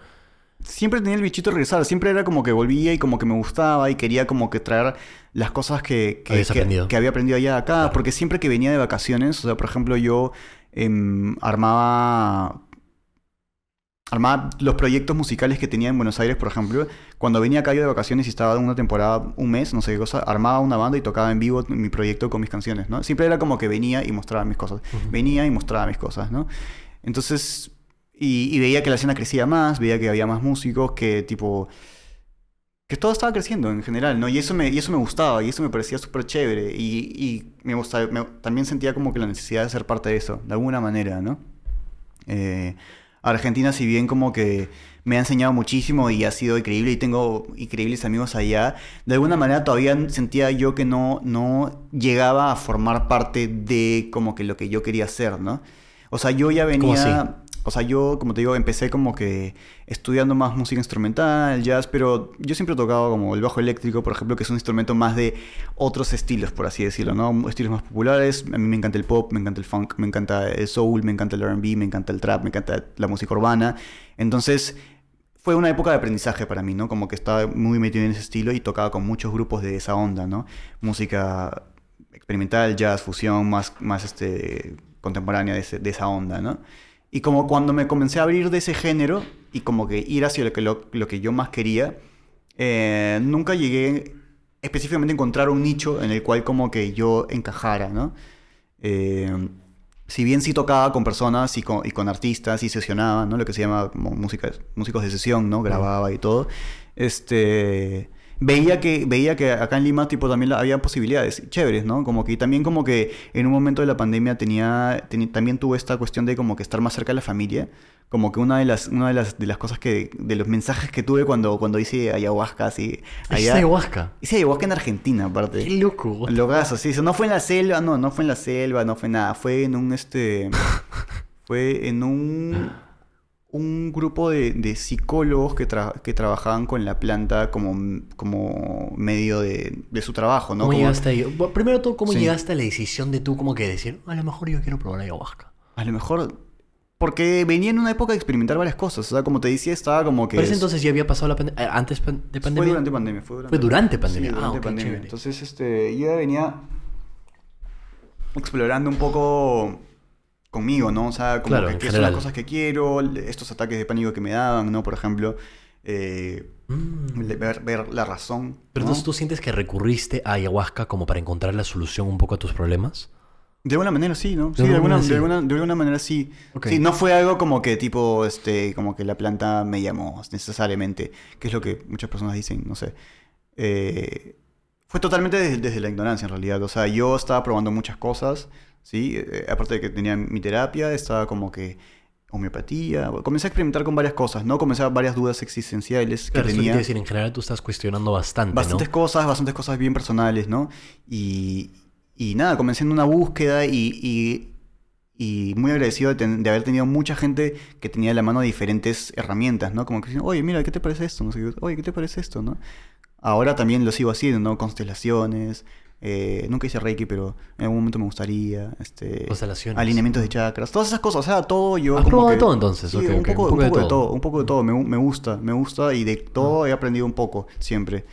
S2: Siempre tenía el bichito de regresar, siempre era como que volvía y como que me gustaba y quería como que traer las cosas que, que, que- había aprendido allá acá,
S1: Claro.
S2: porque siempre que venía de vacaciones, o sea, por ejemplo, yo em, armaba armaba los proyectos musicales que tenía en Buenos Aires, por ejemplo, cuando venía acá yo de vacaciones y estaba una temporada, un mes, no sé qué cosa, armaba una banda y tocaba en vivo mi proyecto con mis canciones, ¿no? Siempre era como que venía y mostraba mis cosas, venía y mostraba mis cosas, ¿no? Entonces, y, y veía que la escena crecía más, veía que había más músicos, que tipo... Que todo estaba creciendo en general, ¿no? Y eso me, y eso me gustaba, y eso me parecía súper chévere. Y, y me gustaba, me- también sentía como que la necesidad de ser parte de eso, de alguna manera, ¿no? Eh, Argentina, si bien como que me ha enseñado muchísimo y ha sido increíble y tengo increíbles amigos allá, de alguna manera todavía sentía yo que no, no llegaba a formar parte de como que lo que yo quería hacer, ¿no? O sea, yo ya venía... O sea, yo, como te digo, empecé como que estudiando más música instrumental, jazz, pero yo siempre he tocado como el bajo eléctrico, por ejemplo, que es un instrumento más de otros estilos, por así decirlo, ¿no? Estilos más populares. A mí me encanta el pop, me encanta el funk, me encanta el soul, me encanta el R&B, me encanta el trap, me encanta la música urbana. Entonces, fue una época de aprendizaje para mí, ¿no? Como que estaba muy metido en ese estilo y tocaba con muchos grupos de esa onda, ¿no? Música experimental, jazz, fusión, más, más este, contemporánea de, esa onda, ¿no? Y como cuando me comencé a abrir de ese género y como que ir hacia lo que, lo, lo que yo más quería, eh, nunca llegué específicamente a encontrar un nicho en el cual como que yo encajara, ¿no? Eh, si bien sí tocaba con personas y con, y con artistas y sesionaba, ¿no? Lo que se llama como música, músicos de sesión, ¿no? Grababa y todo. Este... Veía que, veía que acá en Lima tipo también la- había posibilidades chéveres, ¿no? Como que y también como que en un momento de la pandemia tenía, también tuve esta cuestión de como que estar más cerca de la familia. Como que una de las, una de las, de las cosas que, de los mensajes que tuve cuando, cuando hice ayahuasca, así.
S1: ¿Es ayahuasca?
S2: Hice ayahuasca en Argentina, aparte.
S1: ¡Qué loco!
S2: Logazo, sí. No fue en la selva, no, no fue en la selva, no fue nada. Fue en un, este... fue en un... Un grupo de, de psicólogos que, tra- que trabajaban con la planta como, como medio de, de su trabajo, ¿no?
S1: ¿Cómo
S2: Como-
S1: llegaste ahí? Bueno, primero todo, ¿cómo
S2: Sí.
S1: llegaste a la decisión de tú como que decir, a lo mejor yo quiero probar ayahuasca?
S2: A lo mejor... Porque venía en una época de experimentar varias cosas. O sea, como te decía, estaba como que...
S1: Pero ese
S2: es-
S1: entonces ya había pasado la pandemia, antes pan- de
S2: Fue
S1: pandemia.
S2: durante pandemia. Fue durante,
S1: Fue durante pandemia.
S2: Sí,
S1: Ah,
S2: durante
S1: ok,
S2: pandemia.
S1: chévere.
S2: Entonces, este, yo ya venía explorando un poco conmigo, ¿no? O sea, como
S1: Claro,
S2: que qué son las cosas que quiero, estos ataques de pánico que me daban, ¿no? Por ejemplo, eh,
S1: Mm.
S2: ver, ver la razón.
S1: Pero
S2: ¿no?
S1: entonces tú sientes que recurriste a ayahuasca como para encontrar la solución un poco a tus problemas.
S2: De alguna manera sí, ¿no? Sí, de alguna,
S1: manera sí.
S2: de alguna, de alguna manera sí.
S1: Ok.
S2: Sí, no fue algo como que tipo, este, como que la planta me llamó necesariamente, que es lo que muchas personas dicen, no sé. Eh, fue totalmente desde, desde la ignorancia en realidad. O sea, yo estaba probando muchas cosas, ¿sí? Eh, aparte de que tenía mi terapia, estaba como que homeopatía. Comencé a experimentar con varias cosas, ¿no? Comencé a varias dudas existenciales que
S1: Claro,
S2: tenía.
S1: decir, en general tú estás cuestionando bastante,
S2: Bastantes
S1: ¿no?
S2: cosas, bastantes cosas bien personales, ¿no? Y, y nada, comencé en una búsqueda y, y, y muy agradecido de, ten- de haber tenido mucha gente que tenía a la mano diferentes herramientas, ¿no? Como que dicen, oye, mira, ¿qué te parece esto? No sé oye, ¿qué te parece esto? ¿no? Ahora también lo sigo haciendo, ¿no? Constelaciones. Eh, nunca hice Reiki, pero en algún momento me gustaría. Este,
S1: Constelaciones.
S2: Alineamientos de chakras. Todas esas cosas. O sea, todo yo.
S1: ¿Has
S2: como
S1: probado
S2: que-
S1: todo, entonces?
S2: Sí,
S1: Ok,
S2: un,
S1: ok,
S2: poco,
S1: un poco de todo.
S2: todo. Un poco de todo. Me, me gusta. Me gusta. Y de todo he aprendido un poco. Siempre.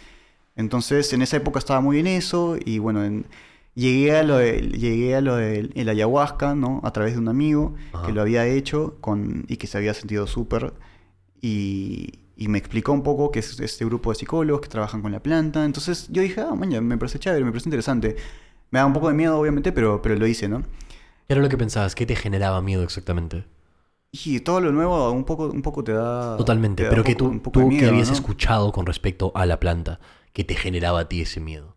S2: Entonces, en esa época estaba muy en eso. Y bueno, en- llegué a lo de, llegué a lo del el ayahuasca, ¿no? A través de un amigo
S1: Ajá.
S2: que lo había hecho con, y que se había sentido súper. Y, y me explicó un poco que es este grupo de psicólogos que trabajan con la planta. Entonces yo dije, ah, maña, me parece chévere, me parece interesante. Me da un poco de miedo, obviamente, pero, pero lo hice, ¿no?
S1: ¿Qué era lo que pensabas? ¿Qué te generaba miedo exactamente?
S2: Y todo lo nuevo un poco, un poco te da...
S1: Totalmente.
S2: te da
S1: Pero que
S2: poco-
S1: tú, que habías
S2: ¿no?
S1: escuchado con respecto a la planta, que te generaba a ti ese miedo.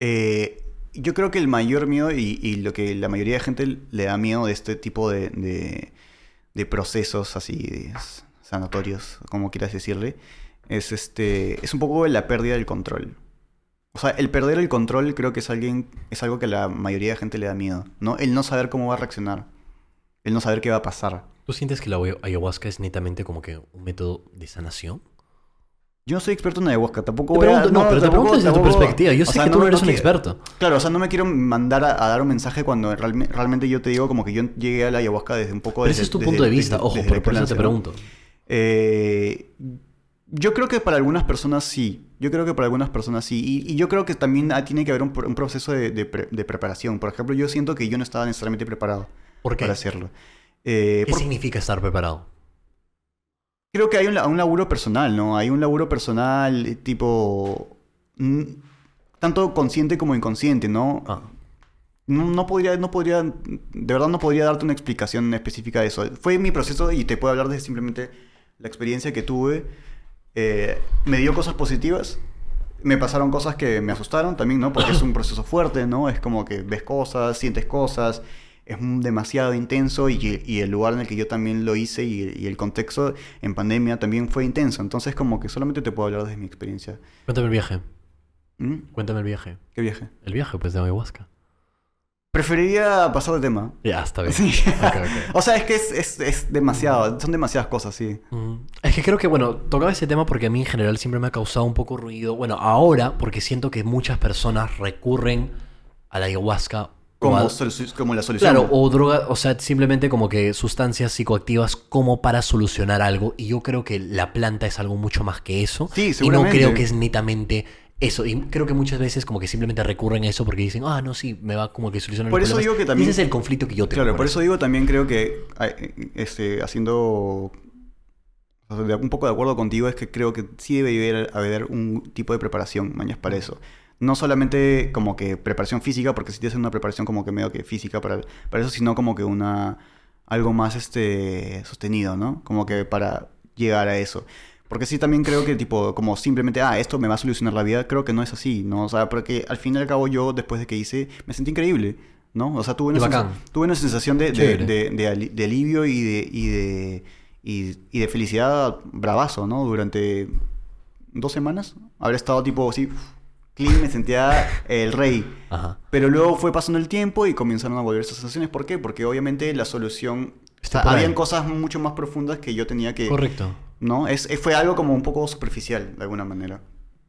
S2: Eh, yo creo que el mayor miedo y, y lo que la mayoría de gente le da miedo de este tipo de, de- de procesos así sanatorios, como quieras decirle, es este es un poco la pérdida del control. O sea, el perder el control creo que es alguien es algo que a la mayoría de gente le da miedo, ¿no? El no saber cómo va a reaccionar, el no saber qué va a pasar.
S1: ¿Tú sientes que la ayahu- ayahuasca es netamente como que un método de sanación?
S2: Yo no soy experto en ayahuasca, tampoco voy a-
S1: pregunto, no, pero te pregunto desde tu perspectiva. Yo sé
S2: sea,
S1: que tú no eres un experto.
S2: Claro, o sea, no me quiero mandar a, a dar un mensaje cuando realme- realmente yo te digo como que yo llegué a la ayahuasca desde un poco
S1: Pero
S2: desde-
S1: ese es tu
S2: desde-
S1: punto de
S2: desde-
S1: vista, ojo, por, por eso te
S2: ¿no?
S1: pregunto.
S2: Eh, yo creo que para algunas personas sí. Yo creo que para algunas personas sí. Y, y yo creo que también tiene que haber un, pro- un proceso de, de pre- de preparación. Por ejemplo, yo siento que yo no estaba necesariamente preparado
S1: ¿Por qué?
S2: para hacerlo. Eh,
S1: ¿Qué
S2: por-
S1: significa estar preparado?
S2: Creo que hay un laburo personal, ¿no? Hay un laburo personal eh, tipo... mm, tanto consciente como inconsciente, ¿no?
S1: Ah,
S2: No, no podría, no podría, de verdad no podría darte una explicación específica de eso. Fue mi proceso y te puedo hablar de simplemente la experiencia que tuve. Eh, me dio cosas positivas, me pasaron cosas que me asustaron también, ¿no? Porque es un proceso fuerte, ¿no? Es como que ves cosas, sientes cosas, es demasiado intenso y, y el lugar en el que yo también lo hice y, y el contexto en pandemia también fue intenso. Entonces como que solamente te puedo hablar desde mi experiencia.
S1: cuéntame el viaje.
S2: ¿Mm?
S1: Cuéntame el viaje.
S2: ¿Qué viaje?
S1: El viaje, pues, de ayahuasca.
S2: Preferiría pasar de tema.
S1: Ya, está bien.
S2: Sí. O sea, es que es, es- es demasiado, son demasiadas cosas, sí.
S1: Mm, Es que creo que, bueno, tocaba ese tema porque a mí en general siempre me ha causado un poco ruido. Bueno, ahora porque siento que muchas personas recurren a la ayahuasca.
S2: Como,
S1: a-
S2: como la solución.
S1: Claro, o droga, o sea, simplemente como que sustancias psicoactivas como para solucionar algo. Y yo creo que la planta es algo mucho más que eso.
S2: Sí,
S1: Y no
S2: seguramente.
S1: creo que es netamente eso. Y creo que muchas veces como que simplemente recurren a eso porque dicen, ah, no, sí, me va como que solucionar
S2: Por
S1: los
S2: eso
S1: problemas".
S2: digo que
S1: Y
S2: también-
S1: ese es el conflicto que yo tengo.
S2: Claro, por eso digo también creo que este, haciendo un poco de acuerdo contigo es que creo que sí debe haber, haber un tipo de preparación, mañas, para eso. No solamente como que preparación física, porque si tienes una preparación como que medio que física para, para eso, sino como que una algo más este sostenido, ¿no? Como que para llegar a eso. Porque sí también creo que tipo, como simplemente, ah, esto me va a solucionar la vida, creo que no es así, ¿no? O sea, porque al fin y al cabo yo, después de que hice, me sentí increíble, ¿no? O sea, tuve una, sens- tuve una sensación de, de, de- de ali- de alivio y de, y de, y, y de felicidad bravazo, ¿no? Durante dos semanas. Habré estado tipo así, clean, me sentía el rey.
S1: Ajá.
S2: Pero luego fue pasando el tiempo y comenzaron a volver esas sensaciones. ¿Por qué? Porque obviamente la solución... o sea, habían cosas mucho más profundas que yo tenía que...
S1: Correcto.
S2: ¿No? Es, fue algo como un poco superficial, de alguna manera.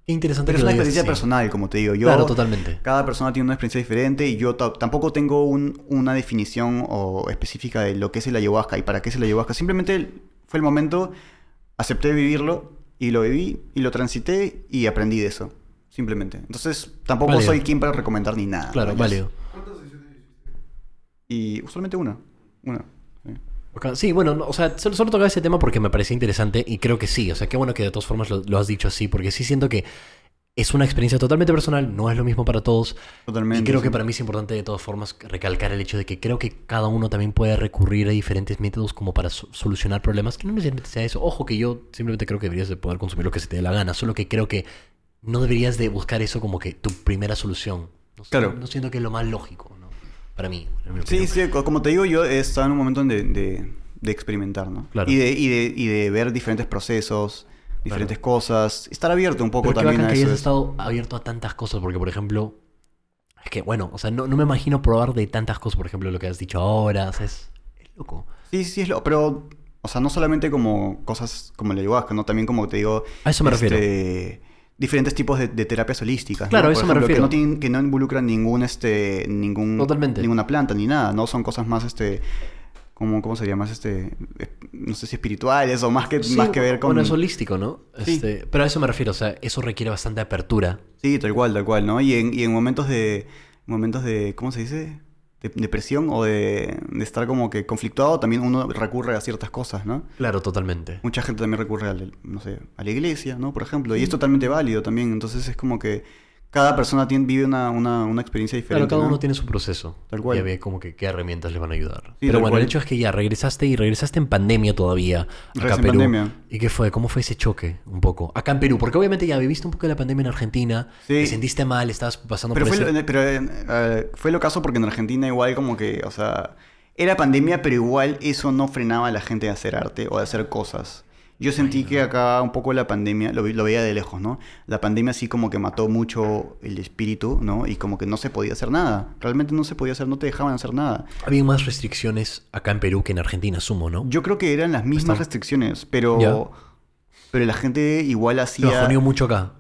S1: Qué interesante
S2: Pero
S1: que
S2: es una
S1: digas
S2: experiencia personal, como te digo. Yo,
S1: Claro, totalmente.
S2: Cada persona tiene una experiencia diferente y yo ta- tampoco tengo un- una definición o específica de lo que es el ayahuasca y para qué es el ayahuasca. Simplemente fue el momento, acepté vivirlo y lo viví y lo transité y aprendí de eso. Simplemente. Entonces, tampoco
S1: Válido.
S2: soy quien para recomendar ni nada.
S1: Claro,
S2: ¿no?
S1: válido.
S2: Y usualmente una. Una. Sí.
S1: Bueno, no, o sea, solo, solo tocaba ese tema porque me parecía interesante y creo que sí, o sea, qué bueno que de todas formas lo, lo has dicho así, porque sí siento que es una experiencia totalmente personal, no es lo mismo para todos.
S2: Totalmente.
S1: Y creo
S2: sí.
S1: que para mí es importante de todas formas recalcar el hecho de que creo que cada uno también puede recurrir a diferentes métodos como para so- solucionar problemas, que no necesariamente sea eso. Ojo que yo simplemente creo que deberías de poder consumir lo que se te dé la gana, solo que creo que no deberías de buscar eso como que tu primera solución. No,
S2: Claro.
S1: no siento que es lo más lógico. Para mí.
S2: Sí, sí, co- como te digo, yo estaba en un momento de, de- de experimentar, ¿no?
S1: Claro.
S2: Y, de, y, de, y de ver diferentes procesos, diferentes cosas, estar abierto un poco
S1: Pero qué
S2: también
S1: bacán
S2: a
S1: que
S2: eso.
S1: hayas
S2: es-
S1: estado abierto a tantas cosas, porque por ejemplo, es que bueno, o sea, no, no me imagino probar de tantas cosas, por ejemplo, lo que has dicho ahora, o sea, es, es loco.
S2: Sí, sí, es lo... Pero, o sea, no solamente como cosas como la ayahuasca, ¿no? También como te digo...
S1: A eso me refiero.
S2: Diferentes tipos de, de terapias holísticas. ¿no?
S1: Claro,
S2: Por
S1: eso me
S2: ejemplo,
S1: refiero.
S2: Que no, tienen- que no involucran ningún, este, ningún,
S1: Totalmente.
S2: ninguna planta ni nada, ¿no? Son cosas más, este... Como, ¿Cómo sería? Más, este... eh, No sé si espirituales o más que,
S1: Sí,
S2: más que ver con...
S1: Bueno, es holístico, ¿no?
S2: Sí.
S1: Este, pero a eso me refiero, o sea, eso requiere bastante apertura.
S2: Sí, tal cual, tal cual, ¿no? Y en, y en momentos de... Momentos de... ¿Cómo se dice? De depresión o de, de estar como que conflictuado, también uno recurre a ciertas cosas, ¿no?
S1: Claro, totalmente.
S2: Mucha gente también recurre a, la- no sé, a la iglesia, ¿no? Por ejemplo. Y es totalmente válido también. Entonces es como que cada persona tiene, vive una, una, una experiencia diferente.
S1: Claro, cada
S2: ¿no?
S1: uno tiene su proceso.
S2: Tal cual.
S1: Ya ve como que qué herramientas le van a ayudar.
S2: Sí,
S1: Pero bueno,
S2: cual.
S1: el hecho es que ya regresaste y regresaste en pandemia todavía. Acá
S2: en
S1: Perú.
S2: pandemia.
S1: ¿Y qué fue? ¿Cómo fue ese choque? Un poco. Acá en Perú, porque obviamente ya viviste un poco de la pandemia en Argentina.
S2: Sí.
S1: Te sentiste mal, estabas pasando
S2: Pero,
S1: por
S2: fue,
S1: ese...
S2: lo, pero eh, eh, fue lo caso porque en Argentina igual como que, o sea, era pandemia, pero igual eso no frenaba a la gente de hacer arte o de hacer cosas. Yo sentí que acá un poco la pandemia, lo, lo veía de lejos, ¿no? La pandemia así como que mató mucho el espíritu, ¿no? Y como que no se podía hacer nada. Realmente no se podía hacer, no te dejaban hacer nada.
S1: Había más restricciones acá en Perú que en Argentina, sumo, ¿no?
S2: Yo creo que eran las mismas restricciones, pero...
S1: Ya.
S2: Pero la gente igual hacía...
S1: bajoneó mucho acá.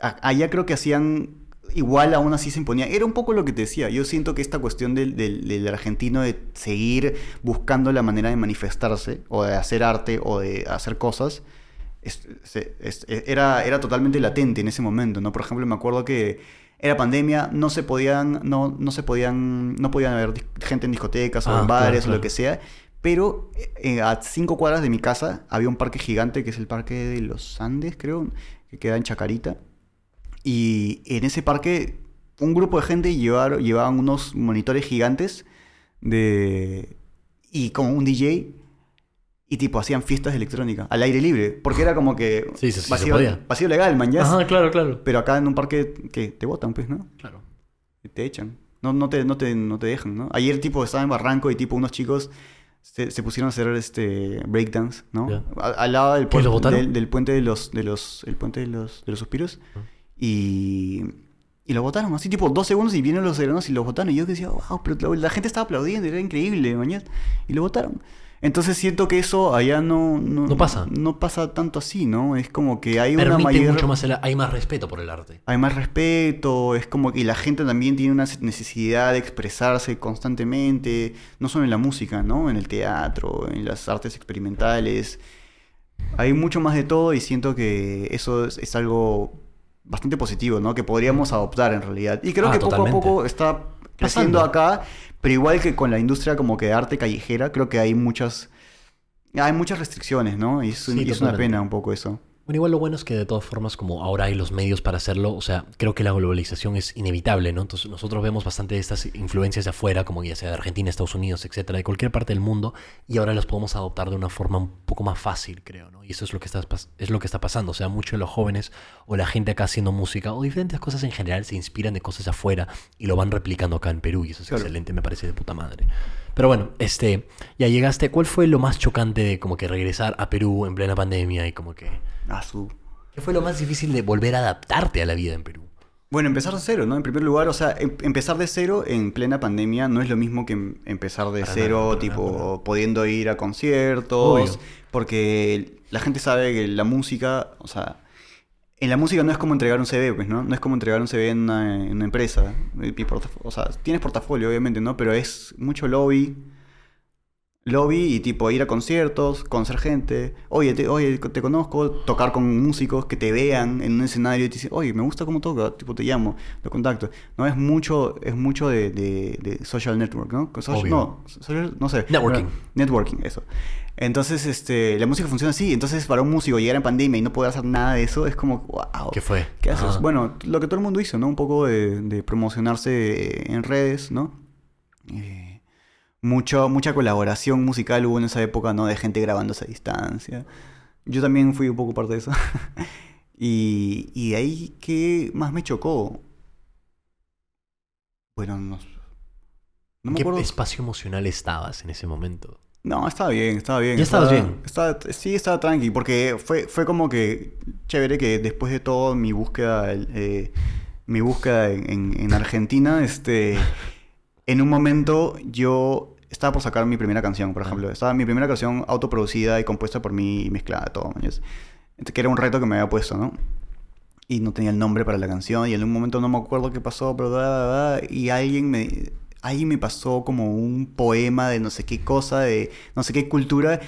S2: allá creo que hacían igual aún así se imponía. Era un poco lo que te decía. Yo siento que esta cuestión del, del- del argentino de seguir buscando la manera de manifestarse o de hacer arte o de hacer cosas es- es- era, era totalmente latente en ese momento, ¿no? Por ejemplo, me acuerdo que era pandemia, no se podían, no, no se podían, no podían haber gente en discotecas o
S1: Ah,
S2: en
S1: claro,
S2: bares o lo que sea. Pero eh, a cinco cuadras de mi casa había un parque gigante que es el Parque de los Andes, creo, que queda en Chacarita. Y en ese parque, un grupo de gente llevar- llevaban unos monitores gigantes de. y como un DJ. Y tipo, hacían fiestas de electrónica al aire libre. Porque era como que.
S1: Sí, sí,
S2: vacío, vacío legal, man. ya
S1: Ajá, claro, claro.
S2: Pero acá en un parque que te botan, pues, ¿no?
S1: Claro.
S2: Te echan. No, no, te, no, te, no te dejan, ¿no? Ayer, tipo, estaba en Barranco y, tipo, unos chicos se, se pusieron a hacer este breakdance, ¿no? Al lado del,
S1: ¿Qué, los
S2: puente- del, del puente de los, de los, el puente de los, de los suspiros. Y, y lo votaron, así, tipo, dos segundos y vienen los serenos y lo votaron. Y yo decía, wow, pero la, la gente estaba aplaudiendo, era increíble, mañana. Y lo votaron. Entonces siento que eso allá no... No,
S1: No pasa.
S2: No pasa tanto así, ¿no? Es como que hay una
S1: Permite
S2: mayor...
S1: mucho más, el- hay más respeto por el arte.
S2: Hay más respeto, es como que la gente también tiene una necesidad de expresarse constantemente, no solo en la música, ¿no? En el teatro, en las artes experimentales. Hay mucho más de todo y siento que eso es, es algo bastante positivo, ¿no? Que podríamos adoptar en realidad. Y creo
S1: Ah,
S2: que poco
S1: totalmente.
S2: a poco está creciendo acá, pero igual que con la industria como que de arte callejera, creo que hay muchas... Hay muchas restricciones, ¿no? Y es,
S1: Sí,
S2: y es una pena un poco eso.
S1: Bueno, igual lo bueno es que de todas formas, como ahora hay los medios para hacerlo, o sea, creo que la globalización es inevitable, ¿no? Entonces nosotros vemos bastante de estas influencias de afuera, como ya sea de Argentina, Estados Unidos, etcétera, de cualquier parte del mundo, y ahora las podemos adoptar de una forma un poco más fácil, creo, ¿no? Y eso es lo que está, es lo que está pasando, o sea, muchos de los jóvenes o la gente acá haciendo música o diferentes cosas en general se inspiran de cosas de afuera y lo van replicando acá en Perú, y eso es
S2: Claro.
S1: excelente, me parece de puta madre. Pero bueno, este, ya llegaste, ¿cuál fue lo más chocante de como que regresar a Perú en plena pandemia y como que...
S2: Ah, su...
S1: ¿Qué fue lo más difícil de volver a adaptarte a la vida en Perú?
S2: Bueno, empezar de cero, ¿no? En primer lugar, o sea, em- empezar de cero en plena pandemia no es lo mismo que em- empezar de
S1: Para
S2: cero,
S1: nada,
S2: tipo,
S1: nada.
S2: pudiendo ir a conciertos,
S1: Obvio.
S2: porque la gente sabe que la música, o sea, en la música no es como entregar un CD, pues, ¿no? No es como entregar un CD en una, en una empresa. O sea, tienes portafolio, obviamente, ¿no? Pero es mucho lobby. lobby y tipo ir a conciertos, conocer gente, oye, te, oye, te conozco, tocar con músicos que te vean en un escenario y te dicen, oye, me gusta cómo toca, tipo te llamo, lo contacto. No es mucho, es mucho de, de- de social network, ¿no? Social- no, social- no sé.
S1: Networking.
S2: Networking, eso. Entonces, este, la música funciona así. Entonces, para un músico llegar en pandemia y no poder hacer nada de eso, es como, wow.
S1: ¿Qué fue?
S2: ¿Qué haces?
S1: Ajá.
S2: Bueno, lo que todo el mundo hizo, ¿no? Un poco de, de promocionarse en redes, ¿no? Eh, mucho, mucha colaboración musical hubo en esa época, ¿no? De gente grabándose a distancia. Yo también fui un poco parte de eso. y, y de ahí, ¿qué más me chocó? Bueno, no, no
S1: ¿En
S2: me
S1: qué
S2: acuerdo.
S1: espacio emocional estabas en ese momento?
S2: No, estaba bien, estaba bien.
S1: ¿Ya estabas
S2: estaba-
S1: bien?
S2: estaba- sí, estaba tranqui, porque fue, fue como que chévere que después de todo mi búsqueda, eh, mi búsqueda en, en- en Argentina, este, en un momento yo estaba por sacar mi primera canción, por
S1: Ah.
S2: ejemplo. Estaba mi primera canción autoproducida y compuesta por mí y mezclada, todo. Entonces, que era un reto que me había puesto, ¿no? Y no tenía el nombre para la canción y en un momento no me acuerdo qué pasó, pero bla, bla, bla, y alguien me, alguien me pasó como un poema de no sé qué cosa, de no sé qué cultura,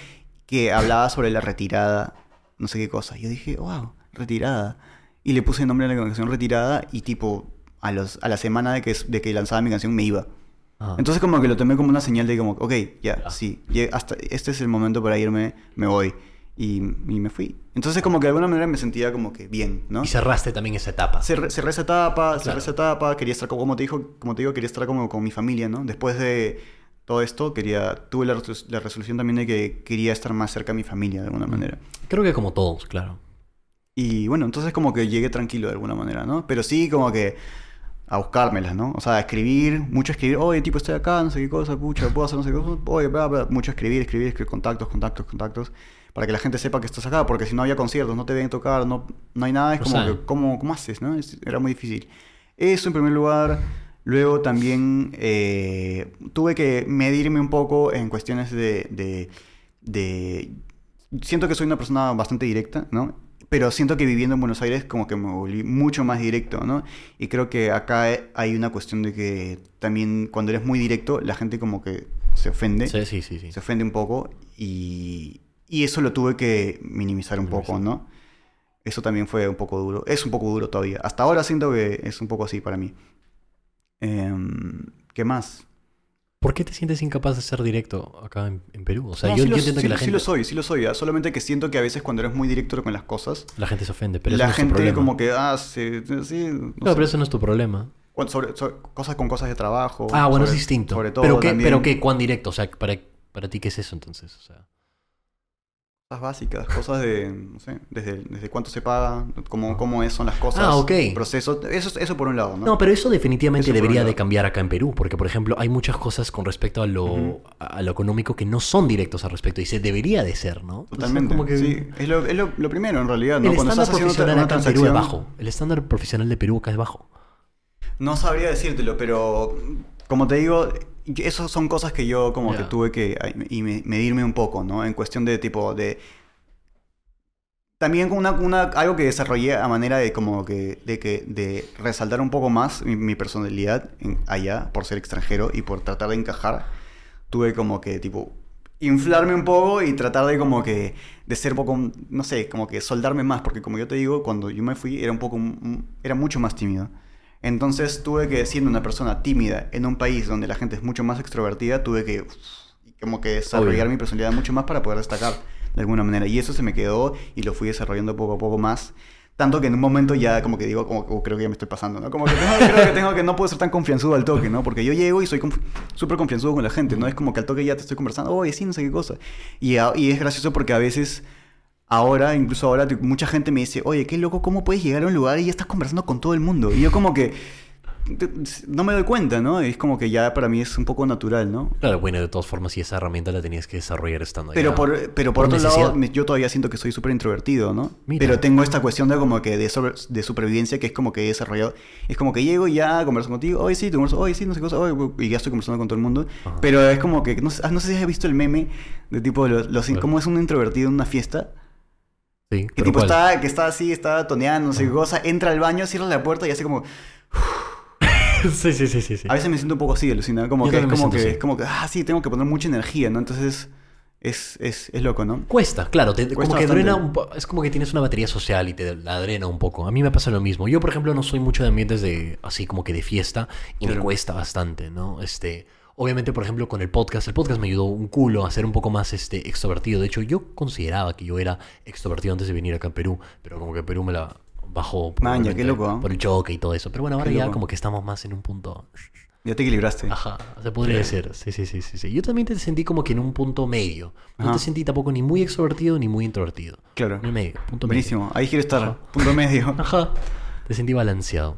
S2: que hablaba sobre la retirada, no sé qué cosa. Y yo dije, wow, retirada. Y le puse el nombre a la canción retirada y tipo, a, los, a la semana de que, de que lanzaba mi canción me iba.
S1: Ah.
S2: Entonces como que lo tomé como una señal de como, ok, ya, sí, hasta este es el momento para irme, me voy. Y, y me fui. Entonces como que de alguna manera me sentía como que bien, ¿no?
S1: Y cerraste también esa etapa.
S2: Cerré, cerré esa etapa, cerré
S1: Claro.
S2: esa etapa, quería estar como, te dijo, como te digo, quería estar como con mi familia, ¿no? Después de todo esto, quería, tuve la, la resolución también de que quería estar más cerca de mi familia de alguna manera.
S1: Creo que como todos, claro.
S2: Y bueno, entonces como que llegué tranquilo de alguna manera, ¿no? Pero sí como que a buscármelas, ¿no? O sea, a escribir, mucho escribir, oye, tipo, estoy acá, no sé qué cosa, pucha, puedo hacer no sé qué cosa, oye, bla, bla, mucho escribir, escribir, escribir, contactos, contactos, contactos, para que la gente sepa que estás acá, porque si no había conciertos, no te ven tocar, no, no hay nada, es como que, ¿cómo, ¿cómo haces, no? Es- era muy difícil. Eso en primer lugar. Luego también eh, tuve que medirme un poco en cuestiones de, de, de- Siento que soy una persona bastante directa, ¿no? Pero siento que viviendo en Buenos Aires como que me volví mucho más directo, ¿no? Y creo que acá hay una cuestión de que también cuando eres muy directo, la gente como que se ofende
S1: Sí, sí, sí. sí.
S2: se ofende un poco y, y eso lo tuve que minimizar un poco, ¿no? Eso también fue un poco duro. Es un poco duro todavía. Hasta ahora siento que es un poco así para mí. Em, ¿Qué más?
S1: ¿Por qué te sientes incapaz de ser directo acá en, en Perú? O sea,
S2: No,
S1: yo,
S2: sí
S1: yo
S2: lo,
S1: entiendo
S2: sí-
S1: que la
S2: sí
S1: gente,
S2: lo soy, sí lo soy. ah, Solamente que siento que a veces cuando eres muy directo con las cosas,
S1: la gente se ofende, pero
S2: la
S1: eso no es tu
S2: gente
S1: problema.
S2: como que, ah, sí, sí, no sé.
S1: pero eso no es tu problema.
S2: Sobre- sobre- cosas con cosas de trabajo.
S1: Ah, bueno,
S2: sobre-
S1: es distinto.
S2: Sobre todo
S1: ¿Pero qué,
S2: también.
S1: pero qué, cuán directo? O sea, para, para ti, ¿qué es eso entonces? O sea,
S2: básicas, cosas de, no sé, desde, desde cuánto se paga, cómo, cómo es, son las cosas,
S1: Ah, ok.
S2: procesos, eso, eso por un lado, ¿no?
S1: ¿no? pero eso definitivamente
S2: Eso
S1: debería de cambiar acá en Perú, porque por ejemplo hay muchas cosas con respecto a lo, a, a lo económico que no son directos al respecto y se debería de ser, ¿no? O sea,
S2: Totalmente,
S1: como que
S2: sí. Es, lo, es lo, lo primero, en realidad, ¿no?
S1: El
S2: Cuando
S1: estándar profesional acá en Perú es bajo. El estándar profesional de Perú acá es bajo.
S2: No sabría decírtelo, pero como te digo, esas son cosas que yo como
S1: Ya.
S2: que tuve que y me- medirme un poco, ¿no? En cuestión de tipo de... También con una, una- algo que desarrollé a manera de como que de que de resaltar un poco más mi, mi personalidad en- allá por ser extranjero y por tratar de encajar, tuve como que tipo inflarme un poco y tratar de como que de ser poco no sé, como que soldarme más porque como yo te digo, cuando yo me fui era un poco era mucho más tímido. Entonces tuve que, siendo una persona tímida en un país donde la gente es mucho más extrovertida, tuve que como que desarrollar
S1: Obvio.
S2: mi personalidad mucho más para poder destacar de alguna manera. Y eso se me quedó y lo fui desarrollando poco a poco más. Tanto que en un momento ya como que digo, como "Oh, creo que ya me estoy pasando, ¿no? Como que tengo, creo que tengo que no puedo ser tan confianzudo al toque, ¿no? Porque yo llego y soy conf- súper confianzudo con la gente, ¿no? Es como que al toque ya te estoy conversando, oye, sí, no sé qué cosa. Y, a- y es gracioso porque a veces, ahora, incluso ahora, mucha gente me dice, oye, qué loco, ¿cómo puedes llegar a un lugar y ya estás conversando con todo el mundo? Y yo como que no me doy cuenta, ¿no? Es como que ya para mí es un poco natural, ¿no?
S1: Claro, bueno, de todas formas, y esa herramienta la tenías que desarrollar estando
S2: Pero
S1: allá.
S2: por, pero por,
S1: Por
S2: otro
S1: necesidad.
S2: lado, yo todavía siento que soy súper introvertido, ¿no?
S1: Mira.
S2: Pero tengo esta cuestión de como que de, sobre- de supervivencia que es como que he desarrollado. Es como que llego y ya converso contigo, hoy sí, te converso, hoy sí, no sé qué cosa, hoy, y ya estoy conversando con todo el mundo.
S1: Ajá.
S2: Pero es como que, no sé, ah, no sé si has visto el meme de tipo, los, los-
S1: Claro.
S2: cómo es un introvertido en una fiesta.
S1: Sí,
S2: tipo
S1: ¿cuál?
S2: está, que está así, está toneando, no sé qué cosa, entra al baño, cierra la puerta y hace como...
S1: sí, sí, sí, sí. sí.
S2: A veces me siento un poco así, alucinado. Como
S1: Yo
S2: que es como que,
S1: así.
S2: es como que, ah, sí, tengo que poner mucha energía, ¿no? Entonces es, es, es loco, ¿no?
S1: Cuesta, claro, te-
S2: Cuesta
S1: como que drena un es como que tienes una batería social y te la drena un poco. A mí me pasa lo mismo. Yo, por ejemplo, no soy mucho de ambientes de así como que de fiesta y me cuesta bastante, ¿no? Este, obviamente, por ejemplo, con el podcast, el podcast me ayudó un culo a ser un poco más este extrovertido. De hecho, yo consideraba que yo era extrovertido antes de venir acá a Perú, pero como que Perú me la bajó
S2: Maña, qué loco,
S1: por el choque y todo eso. Pero bueno, ahora
S2: Qué
S1: ya
S2: loco.
S1: como que estamos más en un punto
S2: Ya te equilibraste.
S1: Ajá, se podría decir. Sí, sí, sí, sí, sí. Yo también te sentí como que en un punto medio. No
S2: Ajá.
S1: te sentí tampoco ni muy extrovertido ni muy introvertido.
S2: Claro.
S1: En el medio, punto
S2: Buenísimo. Ahí quiero estar.
S1: Ajá.
S2: Punto medio.
S1: medio. Ajá. Te sentí balanceado.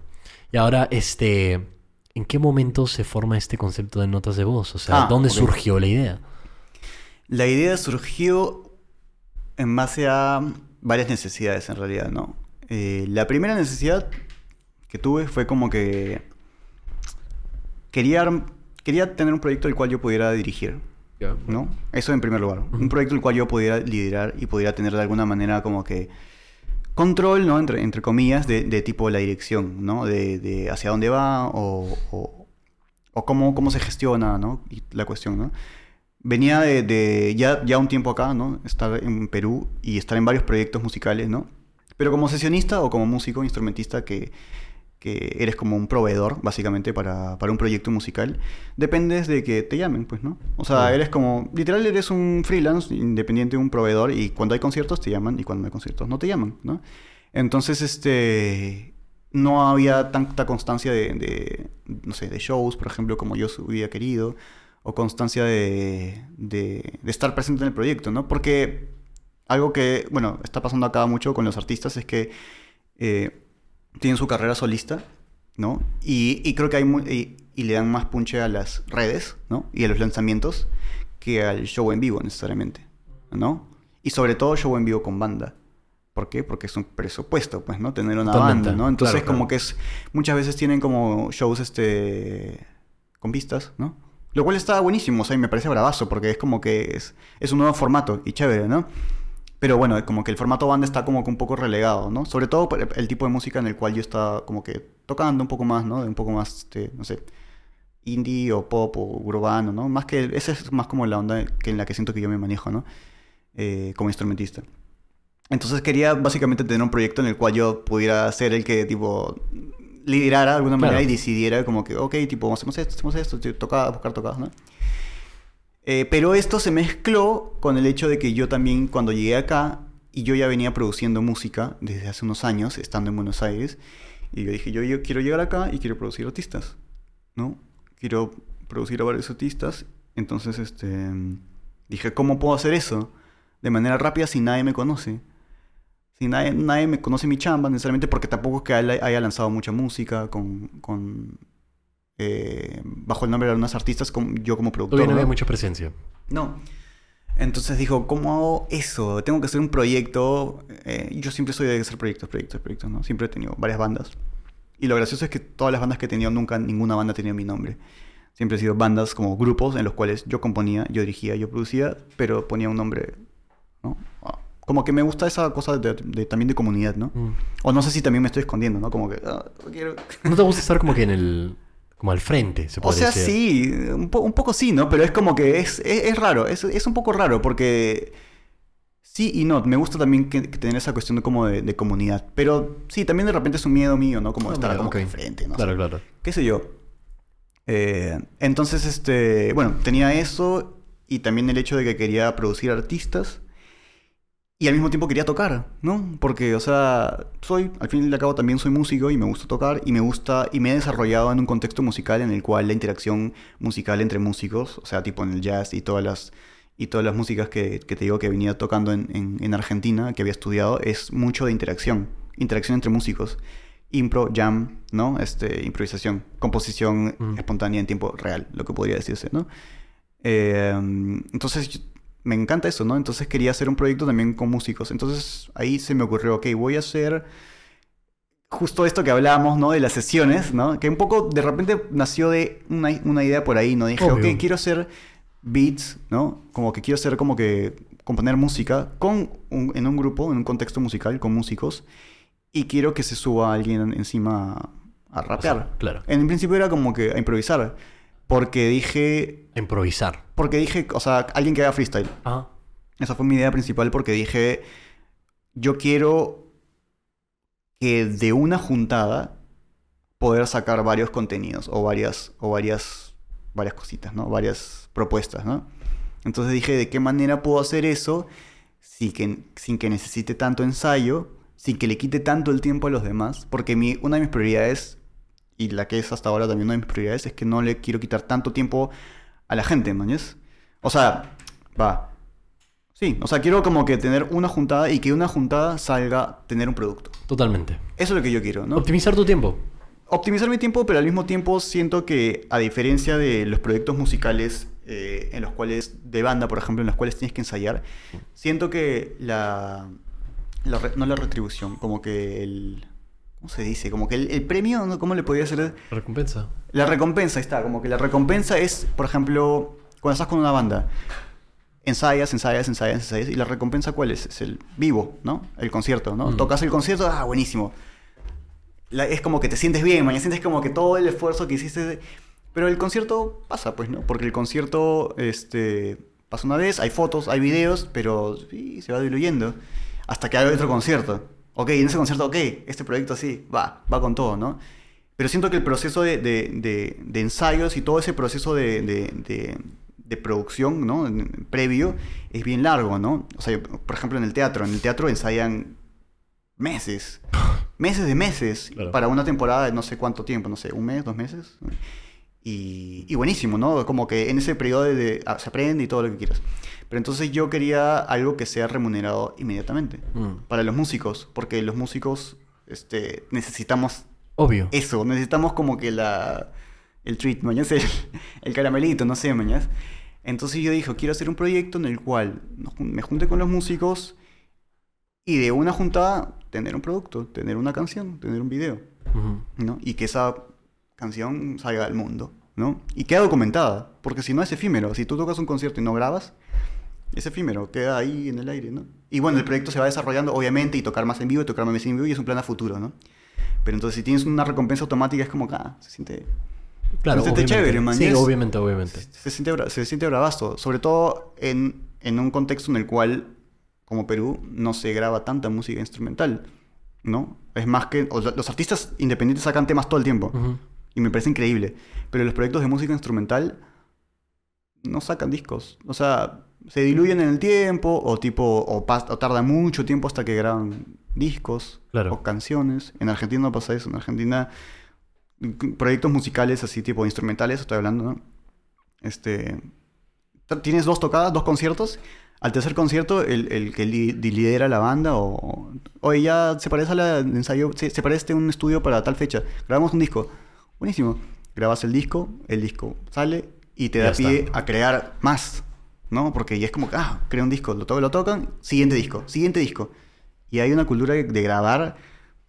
S1: Y ahora, este, ¿en qué momento se forma este concepto de notas de voz? O sea,
S2: Ah,
S1: ¿dónde surgió la idea?
S2: La idea surgió en base a varias necesidades en realidad, ¿no? Eh, la primera necesidad que tuve fue como que quería, quería tener un proyecto el cual yo pudiera dirigir, ¿no? Eso en primer lugar. Un proyecto el cual yo pudiera liderar y pudiera tener de alguna manera como que control, ¿no? Entre, entre comillas, de, de tipo la dirección, ¿no? De, de hacia dónde va o, o, cómo, cómo se gestiona, ¿no? La cuestión, ¿no? Venía de, de ya, ya un tiempo acá, ¿no? Estar en Perú y estar en varios proyectos musicales, ¿no? Pero como sesionista o como músico, instrumentista, que, que eres como un proveedor, básicamente, para, para un proyecto musical, dependes de que te llamen, pues, ¿no? O sea, eres como, literal, eres un freelance, independiente, un proveedor, y cuando hay conciertos te llaman, y cuando no hay conciertos no te llaman, ¿no? Entonces, este, no había tanta constancia de, de, no sé, de shows, por ejemplo, como yo hubiera querido, o constancia de, de, de estar presente en el proyecto, ¿no? Porque algo que, bueno, está pasando acá mucho con los artistas es que eh, tienen su carrera solista, ¿no? Y, y creo que hay mu- y, y le dan más punche a las redes, ¿no? Y a los lanzamientos que al show en vivo necesariamente, ¿no? Y sobre todo show en vivo con banda. ¿Por qué? Porque es un presupuesto, pues, ¿no? Tener una
S1: Totalmente,
S2: banda, ¿no? Entonces
S1: claro, claro.
S2: como que es... Muchas veces tienen como shows, este... Con vistas, ¿no? Lo cual está buenísimo, o sea, y me parece bravazo, porque es como que es, es un nuevo formato y chévere, ¿no? Pero bueno, como que el formato banda está como que un poco relegado, ¿no? Sobre todo por el, tipo de música en el cual yo estaba como que tocando un poco más, ¿no? Un poco más, este, no sé, indie o pop o urbano, ¿no? Más que, esa es más como la onda que en la que siento que yo me manejo, ¿no? Eh, como instrumentista. Entonces quería básicamente tener un proyecto en el cual yo pudiera ser el que, tipo, liderara de alguna manera
S1: Claro.
S2: y decidiera como que, ok, tipo, hacemos esto, hacemos esto, tocadas, buscar tocadas, ¿no? Eh, pero esto se mezcló con el hecho de que yo también, cuando llegué acá, y yo ya venía produciendo música desde hace unos años, estando en Buenos Aires, y yo dije, yo, quiero llegar acá y quiero producir artistas, ¿no? Quiero producir a varios artistas, entonces, este, dije, ¿cómo puedo hacer eso? De manera rápida si nadie me conoce. Si nadie, nadie me conoce mi chamba necesariamente porque tampoco es que haya lanzado mucha música con, con eh, bajo el nombre de algunos artistas como yo como productor.
S1: Todavía no había mucha presencia.
S2: No. Entonces dijo, ¿cómo hago eso? Tengo que hacer un proyecto. Eh, yo siempre soy de hacer proyectos, proyectos, proyectos, ¿no? Siempre he tenido varias bandas. Y lo gracioso es que todas las bandas que he tenido, nunca ninguna banda tenía mi nombre. Siempre he sido bandas como grupos en los cuales yo componía, yo dirigía, yo producía, pero ponía un nombre, ¿no? Ah, Como que me gusta esa cosa de, de- también de comunidad, ¿no?
S1: Mm.
S2: O no sé si también me estoy escondiendo, ¿no? Como que, ah, no quiero...
S1: ¿No te gusta estar como que en el... como al frente, se
S2: O
S1: podría
S2: sea,
S1: decir?
S2: sí, un, po- un poco sí, ¿no? Pero es como que es, es, es raro, es, es un poco raro porque sí y no, me gusta también que, que tener esa cuestión de como de, de comunidad, pero sí, también de repente es un miedo mío, ¿no? Como
S1: Ah,
S2: estar
S1: mira,
S2: como que enfrente, ¿no?
S1: Claro, claro.
S2: qué sé yo. Eh, entonces, este, bueno, tenía eso y también el hecho de que quería producir artistas y al mismo tiempo quería tocar, ¿no? Porque, o sea, soy, al fin y al cabo también soy músico y me gusta tocar y me gusta y me he desarrollado en un contexto musical en el cual la interacción musical entre músicos, o sea, tipo en el jazz y todas las y todas las músicas que, que te digo que venía tocando en, en, en Argentina, que había estudiado, es mucho de interacción, interacción entre músicos impro, jam, ¿no? Este, improvisación, composición
S1: Mm.
S2: espontánea en tiempo real, lo que podría decirse, ¿no? Eh, entonces, yo- me encanta eso, ¿no? Entonces quería hacer un proyecto también con músicos. Entonces ahí se me ocurrió, ok, voy a hacer justo esto que hablábamos, ¿no? De las sesiones, ¿no? Que un poco de repente nació de una, una idea por ahí, ¿no? Dije,
S1: Obvio.
S2: ok, quiero hacer beats, ¿no? Como que quiero hacer como que componer música con un- en un grupo, en un contexto musical, con músicos, y quiero que se suba alguien encima a rapear.
S1: sea, claro.
S2: En principio era como que a improvisar. Porque dije.
S1: Improvisar.
S2: Porque dije, o sea, alguien que haga freestyle.
S1: Ah,
S2: Esa fue mi idea principal porque dije, yo quiero que de una juntada poder sacar varios contenidos o varias, o varias, varias cositas, ¿no? Varias propuestas, ¿no? Entonces dije, ¿de qué manera puedo hacer eso sin que, sin que necesite tanto ensayo, sin que le quite tanto el tiempo a los demás? Porque mi, una de mis prioridades, y la que es hasta ahora también una de mis prioridades, es que no le quiero quitar tanto tiempo a la gente, ¿no? O sea, va, Sí, o sea, quiero como que tener una juntada y que una juntada salga tener un producto.
S1: totalmente.
S2: Eso es lo que yo quiero, ¿no?
S1: Optimizar tu tiempo.
S2: Optimizar mi tiempo, pero al mismo tiempo siento que, a diferencia de los proyectos musicales eh, en los cuales, de banda, por ejemplo, en los cuales tienes que ensayar, siento que la, la no la retribución, como que el, ¿cómo se dice? Como que el, el premio, ¿no? ¿cómo le podría hacer?
S1: Recompensa.
S2: La recompensa ahí está, como que la recompensa es, por ejemplo, cuando estás con una banda, ensayas, ensayas, ensayas, ensayas, y la recompensa cuál es? Es el vivo, ¿no? El concierto, ¿no?
S1: Mm.
S2: Tocas el concierto, ah, buenísimo. La- es como que te sientes bien, mañana sientes como que todo el esfuerzo que hiciste. Pero el concierto pasa, pues, ¿no? Porque el concierto, este, pasa una vez, hay fotos, hay videos, pero sí, se va diluyendo. Hasta que hay otro concierto. Ok, en ese concierto, ok, este proyecto sí, va, va con todo, ¿no? Pero siento que el proceso de, de- de- de ensayos y todo ese proceso de, producción, ¿no? Previo, es bien largo, ¿no? O sea, por ejemplo, en el teatro. En el teatro ensayan meses. Meses de meses.
S1: Claro.
S2: Para una temporada de no sé cuánto tiempo, no sé, un mes, dos meses. Y, y buenísimo, ¿no? Como que en ese periodo de, de- ah, se aprende y todo lo que quieras. Pero entonces yo quería algo que sea remunerado inmediatamente.
S1: Mm.
S2: Para los músicos. Porque los músicos este, necesitamos
S1: Obvio.
S2: eso, necesitamos como que la el treat, mañas, el, el caramelito, no sé, mañas. Entonces yo dije, quiero hacer un proyecto en el cual me junte con los músicos y de una juntada tener un producto, tener una canción, tener un video. ¿no? Y que esa canción salga al mundo, ¿no? Y queda documentada, porque si no es efímero, si tú tocas un concierto y no grabas, es efímero, queda ahí en el aire, ¿no? Y bueno, el proyecto se va desarrollando, obviamente, y tocar más en vivo, y tocar más en vivo, y es un plan a futuro, ¿no? Pero entonces si tienes una recompensa automática es como que, ah, se siente,
S1: Claro,
S2: se siente chévere, man.
S1: Sí,
S2: Es-
S1: obviamente, obviamente.
S2: se siente, se siente bravazo. Sobre todo en, en un contexto en el cual, como Perú, no se graba tanta música instrumental, ¿no? Es más que... o sea, los artistas independientes sacan temas todo el tiempo. Y me parece increíble. Pero los proyectos de música instrumental no sacan discos. O sea, se diluyen en el tiempo o tipo o, o tarda mucho tiempo hasta que graban discos
S1: Claro.
S2: o canciones. En Argentina no pasa eso. En Argentina proyectos musicales así tipo instrumentales, estoy hablando, ¿no? Este tienes dos tocadas, dos conciertos. Al tercer concierto, el, el que li- lidera la banda o... Oye, ya se parece al ensayo, se, se parece a un estudio para tal fecha. Grabamos un disco. Buenísimo. Grabas el disco, el disco sale y te
S1: Ya
S2: da
S1: está.
S2: pie a crear más, ¿no? Porque ya es como que, ah, crea un disco, lo, to- lo tocan, siguiente disco, siguiente disco. Y hay una cultura de, grabar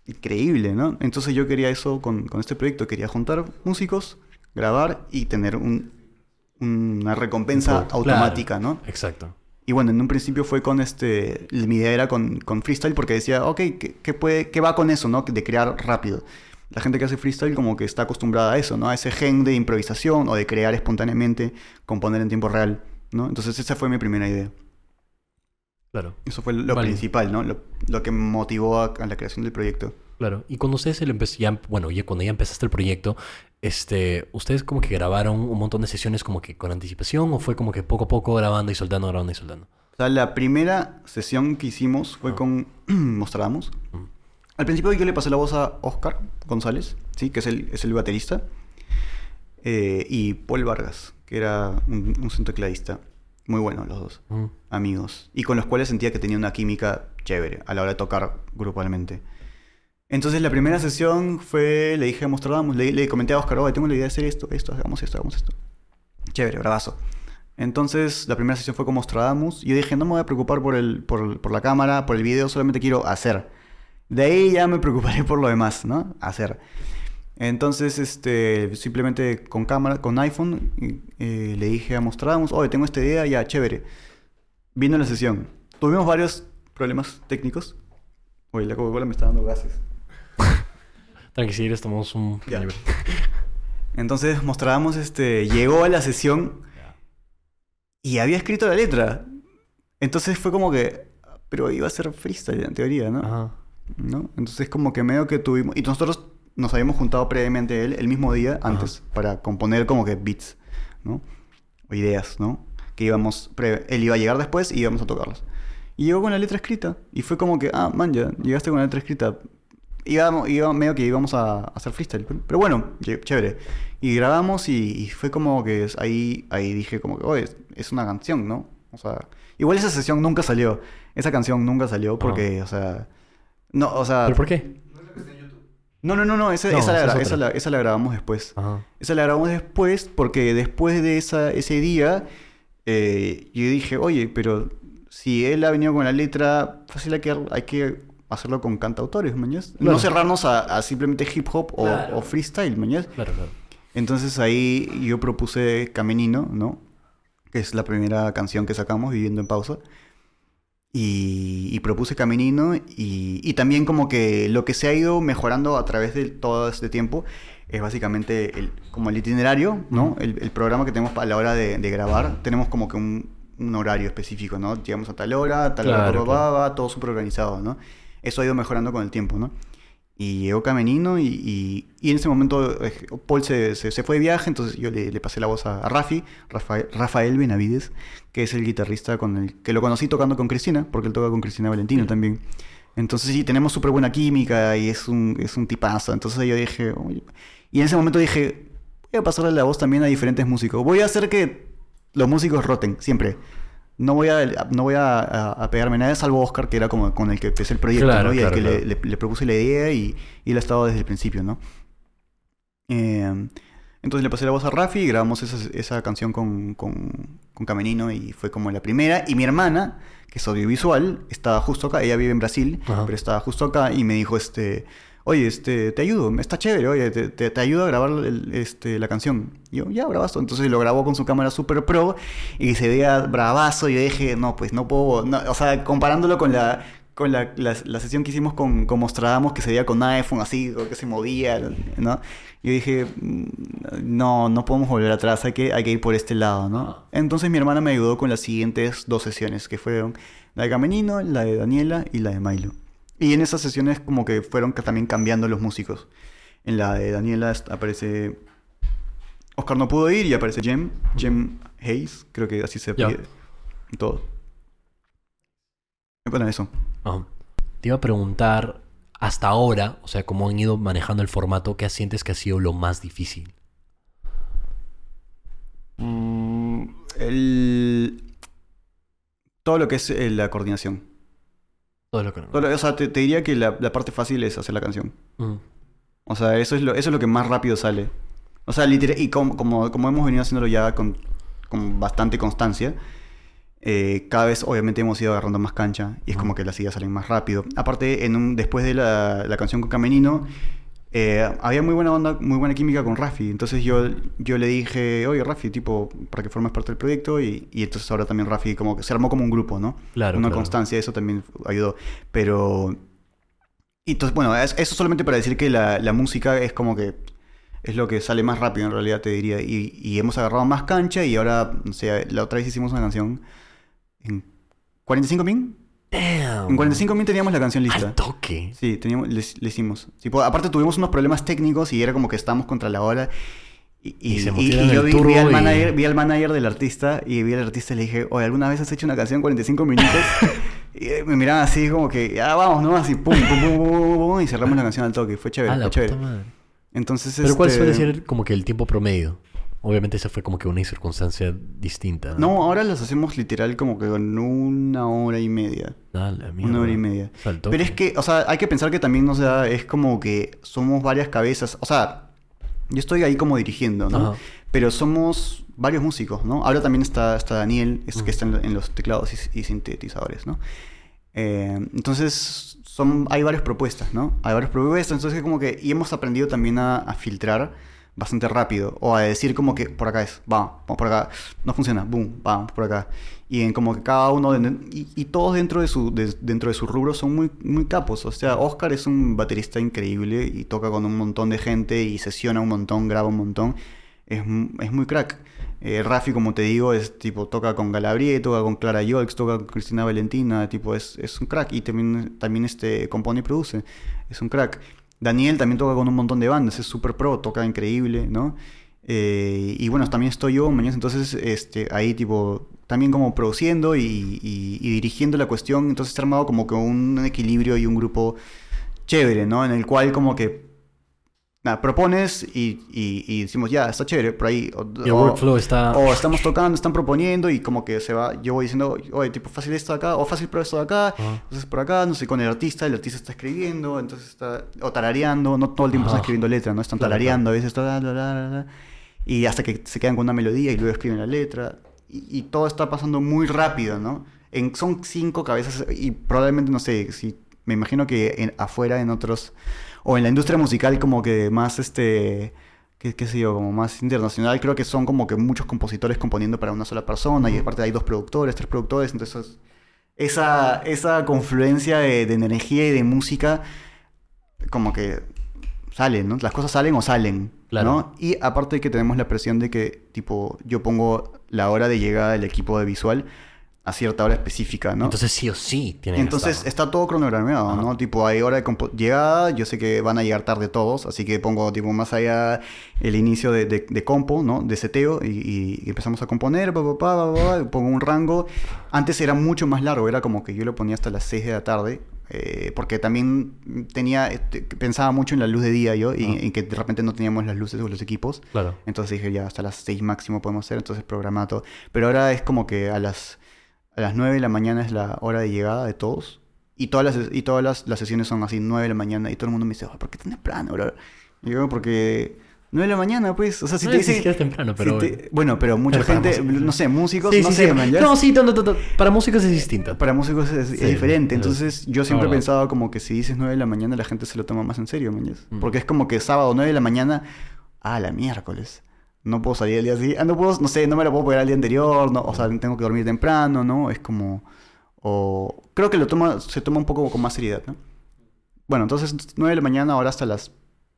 S2: increíble, ¿no? Entonces yo quería eso con, con este proyecto, quería juntar músicos, grabar y tener un- una recompensa automática, ¿no?
S1: Exacto.
S2: Y bueno, en un principio fue con este. Mi idea era con, con freestyle porque decía, ok, ¿qué, qué puede, ¿qué va con eso, no? De crear rápido. La gente que hace freestyle, como que está acostumbrada a eso, ¿no? A ese gen de improvisación o de crear espontáneamente, componer en tiempo real, ¿no? Entonces, esa fue mi primera idea.
S1: Claro.
S2: Eso fue lo principal, ¿no? Lo, lo que motivó a, a la creación del proyecto.
S1: Claro. Y cuando ustedes empez- ya, bueno, ya cuando ya empezaste el proyecto, este, ¿ustedes como que grabaron un montón de sesiones como que con anticipación o fue como que poco a poco grabando y soltando, grabando y soltando?
S2: O sea, la primera sesión que hicimos fue
S1: Ah.
S2: con Mostramos.
S1: Mm.
S2: Al principio yo le pasé la voz a Oscar González, ¿sí? que es el, es el baterista, eh, y Paul Vargas, que era un, un. Muy bueno los dos,
S1: Mm.
S2: amigos, y con los cuales sentía que tenía una química chévere a la hora de tocar grupalmente. Entonces la primera sesión fue, le dije a le, le comenté a Oscar, oye, tengo la idea de hacer esto, esto, hagamos esto, hagamos esto. Chévere, bravazo. Entonces, la primera sesión fue con Mostradamus. Y yo dije, no me voy a preocupar por, el, por, por la cámara, por el video, solamente quiero hacer. De ahí ya me preocuparé por lo demás, ¿no? Hacer. Entonces, este, simplemente con cámara, con iPhone, eh, le dije a Mostradamus, oye, tengo esta idea, ya, chévere. Vino la sesión. Tuvimos varios problemas técnicos. Oye, la Coca-Cola me está dando gases.
S1: Tranqui, si quieres tomamos un...
S2: Ya. Entonces mostrábamos, este, llegó a la sesión y había escrito la letra. Entonces fue como que, pero iba a ser freestyle en teoría, ¿no?
S1: Ajá.
S2: ¿No? Entonces como que medio que tuvimos... Y nosotros nos habíamos juntado previamente él el mismo día antes para componer como que beats, ¿no? O ideas, ¿no? Que íbamos... pre- Él iba a llegar después y íbamos a tocarlas. Y llegó con la letra escrita. Y fue como que, ah, man, ya, llegaste con la letra escrita. Íbamos, iba, medio que íbamos a, a hacer freestyle. Pero bueno, ch- chévere. Y grabamos y, y fue como que ahí, ahí dije como que, oye, es, una canción, ¿no? O sea, igual esa sesión nunca salió. Esa canción nunca salió porque, o sea... No, o sea...
S1: ¿Pero por qué?
S2: No, no, no, no, esa,
S1: No,
S2: esa, la,
S1: esa
S2: la- esa la grabamos después.
S1: Ajá.
S2: Esa la grabamos después porque después de esa, ese día eh, yo dije, oye, pero si él ha venido con la letra, fácil hay que, hay que hacerlo con cantautores, mañas.
S1: Claro.
S2: No cerrarnos a, a simplemente hip hop o,
S1: Claro.
S2: o freestyle, mañas.
S1: Claro, claro.
S2: Entonces ahí yo propuse Caminino, ¿no? Que es la primera canción que sacamos, Viviendo en Pausa. Y, y propuse Caminino y, y también como que lo que se ha ido mejorando a través de todo este tiempo es básicamente el, como el itinerario, ¿no? El, el programa que tenemos a la hora de, de grabar. Tenemos como que un, un horario específico, ¿no? Llegamos a tal hora, tal hora,
S1: Claro,
S2: pa, pa, todo súper organizado, ¿no? Eso ha ido mejorando con el tiempo, ¿no? Y llegó Caminino y, y- y en ese momento eh, Paul se, se- se fue de viaje, entonces yo le, le pasé la voz a, a Rafi, Rafael, Rafael Benavides, que es el guitarrista con el que lo conocí tocando con Cristina, porque él toca con Cristina Valentino también. Entonces sí, tenemos súper buena química y es un, es un tipazo. Entonces yo dije, "Oye", y en ese momento dije, voy a pasarle la voz también a diferentes músicos. Voy a hacer que los músicos roten, siempre. No voy a, no voy a, a- a pegarme a nadie, salvo Oscar, que era como con el que empecé el proyecto,
S1: Claro,
S2: ¿no? Y
S1: claro,
S2: que le-
S1: claro.
S2: le, le propuse la idea y, y él ha estado desde el principio, ¿no? Eh, entonces le pasé la voz a Rafi y grabamos esa, esa canción con, con, con Caminino y fue como la primera. Y mi hermana, que es audiovisual, estaba justo acá, ella vive en Brasil,
S1: Ajá.
S2: pero estaba justo acá y me dijo, este, oye, este, te ayudo, está chévere, oye, te, te, te ayudo a grabar el- este, la canción. Y yo, ya, bravazo. Entonces lo grabó con su cámara super pro y se veía bravazo y yo dije, no, pues no puedo, no", o sea, comparándolo con la... Con la, la, la sesión que hicimos con, con Mostradamos, que se veía con iPhone así, que se movía, ¿no? Yo dije, "Mm, no, no podemos volver atrás, hay que, hay que ir por este lado, ¿no? Entonces mi hermana me ayudó con las siguientes dos sesiones, que fueron la de Caminino, la de Daniela y la de Milo. Y en esas sesiones como que fueron también cambiando los músicos. En la de Daniela aparece... Oscar no pudo ir y aparece Jem, Jem Hayes, creo que así se pide. Todo. Bueno, eso.
S1: Ajá. Te iba a preguntar, hasta ahora, o sea, cómo han ido manejando el formato, ¿qué sientes que ha sido lo más difícil?
S2: Mm, el... Todo lo que es eh, la coordinación.
S1: Todo lo que...
S2: Lo- o sea, te, te diría que la, la parte fácil es hacer la canción.
S1: Mm.
S2: O sea, eso es lo, eso es lo que más rápido sale. O sea, literal, y como, como, como hemos venido haciéndolo ya con, con bastante constancia, eh, cada vez obviamente hemos ido agarrando más cancha y es como que las ideas salen más rápido. Aparte, en un, después de la, la canción con Caminino, eh, había muy buena onda, muy buena química con Rafi. Entonces yo, yo le dije, oye Rafi, tipo, para que formes parte del proyecto. Y, y entonces ahora también Rafi como que se armó como un grupo, ¿no?
S1: Claro,
S2: Una
S1: claro.
S2: constancia, eso también ayudó. Pero... Entonces, bueno, es- eso solamente para decir que la, la música es como que es lo que sale más rápido en realidad, te diría. Y, y hemos agarrado más cancha y ahora, no sé, la otra vez hicimos una canción en 45 min.
S1: Damn.
S2: En 45 min teníamos la canción lista.
S1: Al toque.
S2: Sí, teníamos, le, le hicimos. Tipo, aparte tuvimos unos problemas técnicos y era como que estábamos contra la hora. Y,
S1: Y se
S2: y-
S1: metieron
S2: y yo vi, vi al
S1: y-
S2: manager, vi al manager del artista y vi al artista y le dije, oye, ¿alguna vez has hecho una canción en 45 minutos? y eh, me miraban así como que, ya vamos, ¿no? Así, pum, pum, pum, pum, pum, pum, y cerramos la canción al toque. Fue chévere, fue chévere. Entonces,
S1: Pero ¿cuál
S2: este,
S1: suele ser como que el tiempo promedio? Obviamente esa fue como que una circunstancia distinta.
S2: No, ahora las hacemos literal como que con una hora y media.
S1: Ah, la mierda.
S2: Una hora y media. Pero es que, o sea, hay que pensar que también, o sea, es como que somos varias cabezas. O sea, yo estoy ahí como dirigiendo, ¿no?
S1: Ajá.
S2: Pero somos varios músicos, ¿no? Ahora también está, está Daniel, es, que está en, en los teclados y, y sintetizadores, ¿no? Eh, entonces, son, hay varias propuestas, ¿no? Hay varias propuestas, entonces como que... Y hemos aprendido también a, a filtrar bastante rápido. O a decir como que por acá es, vamos, vamos por acá. No funciona, boom, vamos por acá. Y en como que cada uno, de- y, y todos dentro de su, de- dentro de su rubro son muy, muy capos. O sea, Oscar es un baterista increíble y toca con un montón de gente y sesiona un montón, graba un montón. Es, es muy crack. Eh, Rafi, como te digo, es tipo, toca con Galabrie, toca con Clara Yolks, toca con Cristina Valentina, tipo, es, es un crack. Y también, también este, compone y produce. Es un crack. Daniel también toca con un montón de bandas, es súper pro, toca increíble, ¿no? Eh, y bueno, también estoy yo, mañana, entonces este, ahí tipo, también como produciendo y, y- dirigiendo la cuestión, entonces está armado como que un equilibrio y un grupo chévere, ¿no? En el cual como que, nada, propones y, y- y decimos, ya, está chévere, por ahí. O,
S1: el
S2: o-
S1: workflow está...
S2: o estamos tocando, están proponiendo y como que se va, yo voy diciendo, oye, tipo fácil esto de acá, o fácil pero esto de acá,
S1: Ajá.
S2: entonces por acá, no sé, con el artista, el artista está escribiendo, entonces está, o tarareando, no todo el tiempo
S1: Ajá.
S2: están escribiendo letras, ¿no? Están tarareando, a veces está, la, la, la, y hasta que se quedan con una melodía y luego escriben la letra, y, y todo está pasando muy rápido, ¿no? En, son cinco cabezas y probablemente, no sé, si me imagino que en- afuera en otros, o en la industria musical como que más, este, qué, qué sé yo, como más internacional, creo que son como que muchos compositores componiendo para una sola persona y aparte hay dos productores, tres productores, entonces esa, esa confluencia de, de energía y de música como que salen, ¿no? Las cosas salen o salen,
S1: Claro.
S2: ¿no? Y aparte que tenemos la presión de que, tipo, yo pongo la hora de llegada del equipo de visual a cierta hora específica, ¿no?
S1: Entonces sí o sí tiene que
S2: Entonces está todo cronogrameado, ¿no? Tipo, hay hora de llegada, yo sé que van a llegar tarde todos, así que pongo tipo más allá el inicio de, de- de compo, ¿no? De seteo y, y empezamos a componer, pa, pa, pa, pongo un rango. Antes era mucho más largo, era como que yo lo ponía hasta las 6 de la tarde, eh, porque también tenía, este, pensaba mucho en la luz de día yo y
S1: Ah.
S2: en que de repente no teníamos las luces o los equipos.
S1: Claro.
S2: Entonces dije, ya hasta las 6 máximo podemos hacer, entonces programa todo. Pero ahora es como que a las, a las 9 de la mañana es la hora de llegada de todos. Y todas las, y todas las, las sesiones son así, 9 de la mañana. Y todo el mundo me dice, "Oh, ¿por qué tan temprano, bro? Y yo, porque 9 de la mañana, pues. O sea, si
S1: No
S2: te dicen...
S1: temprano, pero...
S2: si te- bueno, pero mucha
S1: Pero
S2: gente,
S1: músicos.
S2: no sé, músicos,
S1: Sí,
S2: no
S1: sí,
S2: sé,
S1: sí.
S2: man, ya-
S1: No, sí, no, para músicos es distinto.
S2: para músicos es, diferente.
S1: es-
S2: Entonces, yo siempre he pensado como que si dices 9 de la mañana, la gente se lo toma más en serio, man.
S1: Mm.
S2: Porque es como que sábado 9 de la mañana, ah, la miércoles. No puedo salir el día siguiente. Ah, no puedo, no sé, no me lo puedo pegar al día anterior, no, o sea, tengo que dormir temprano, ¿no? Es como. O. Creo que lo toma, se toma un poco con más seriedad, ¿no? Bueno, entonces 9 de la mañana, ahora hasta las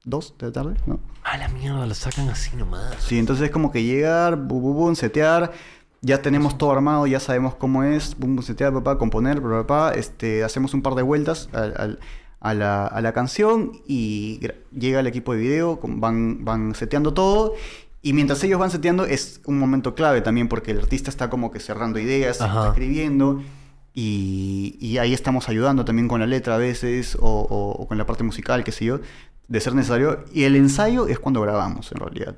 S2: 2 de la tarde, ¿no?
S1: Ah, la mierda, lo sacan así nomás.
S2: Sí, entonces es como que llegar, bu, bu, bum, setear, ya tenemos todo armado, ya sabemos cómo es, bum, setear, papá, componer, papá, papá, este, hacemos un par de vueltas al- al- a, la, a la canción y llega el equipo de video, van, van seteando todo. Y mientras ellos van seteando es un momento clave también porque el artista está como que cerrando ideas, está escribiendo y, y ahí estamos ayudando también con la letra a veces o, o- o con la parte musical, qué sé yo, de ser necesario. Y el ensayo es cuando grabamos en realidad.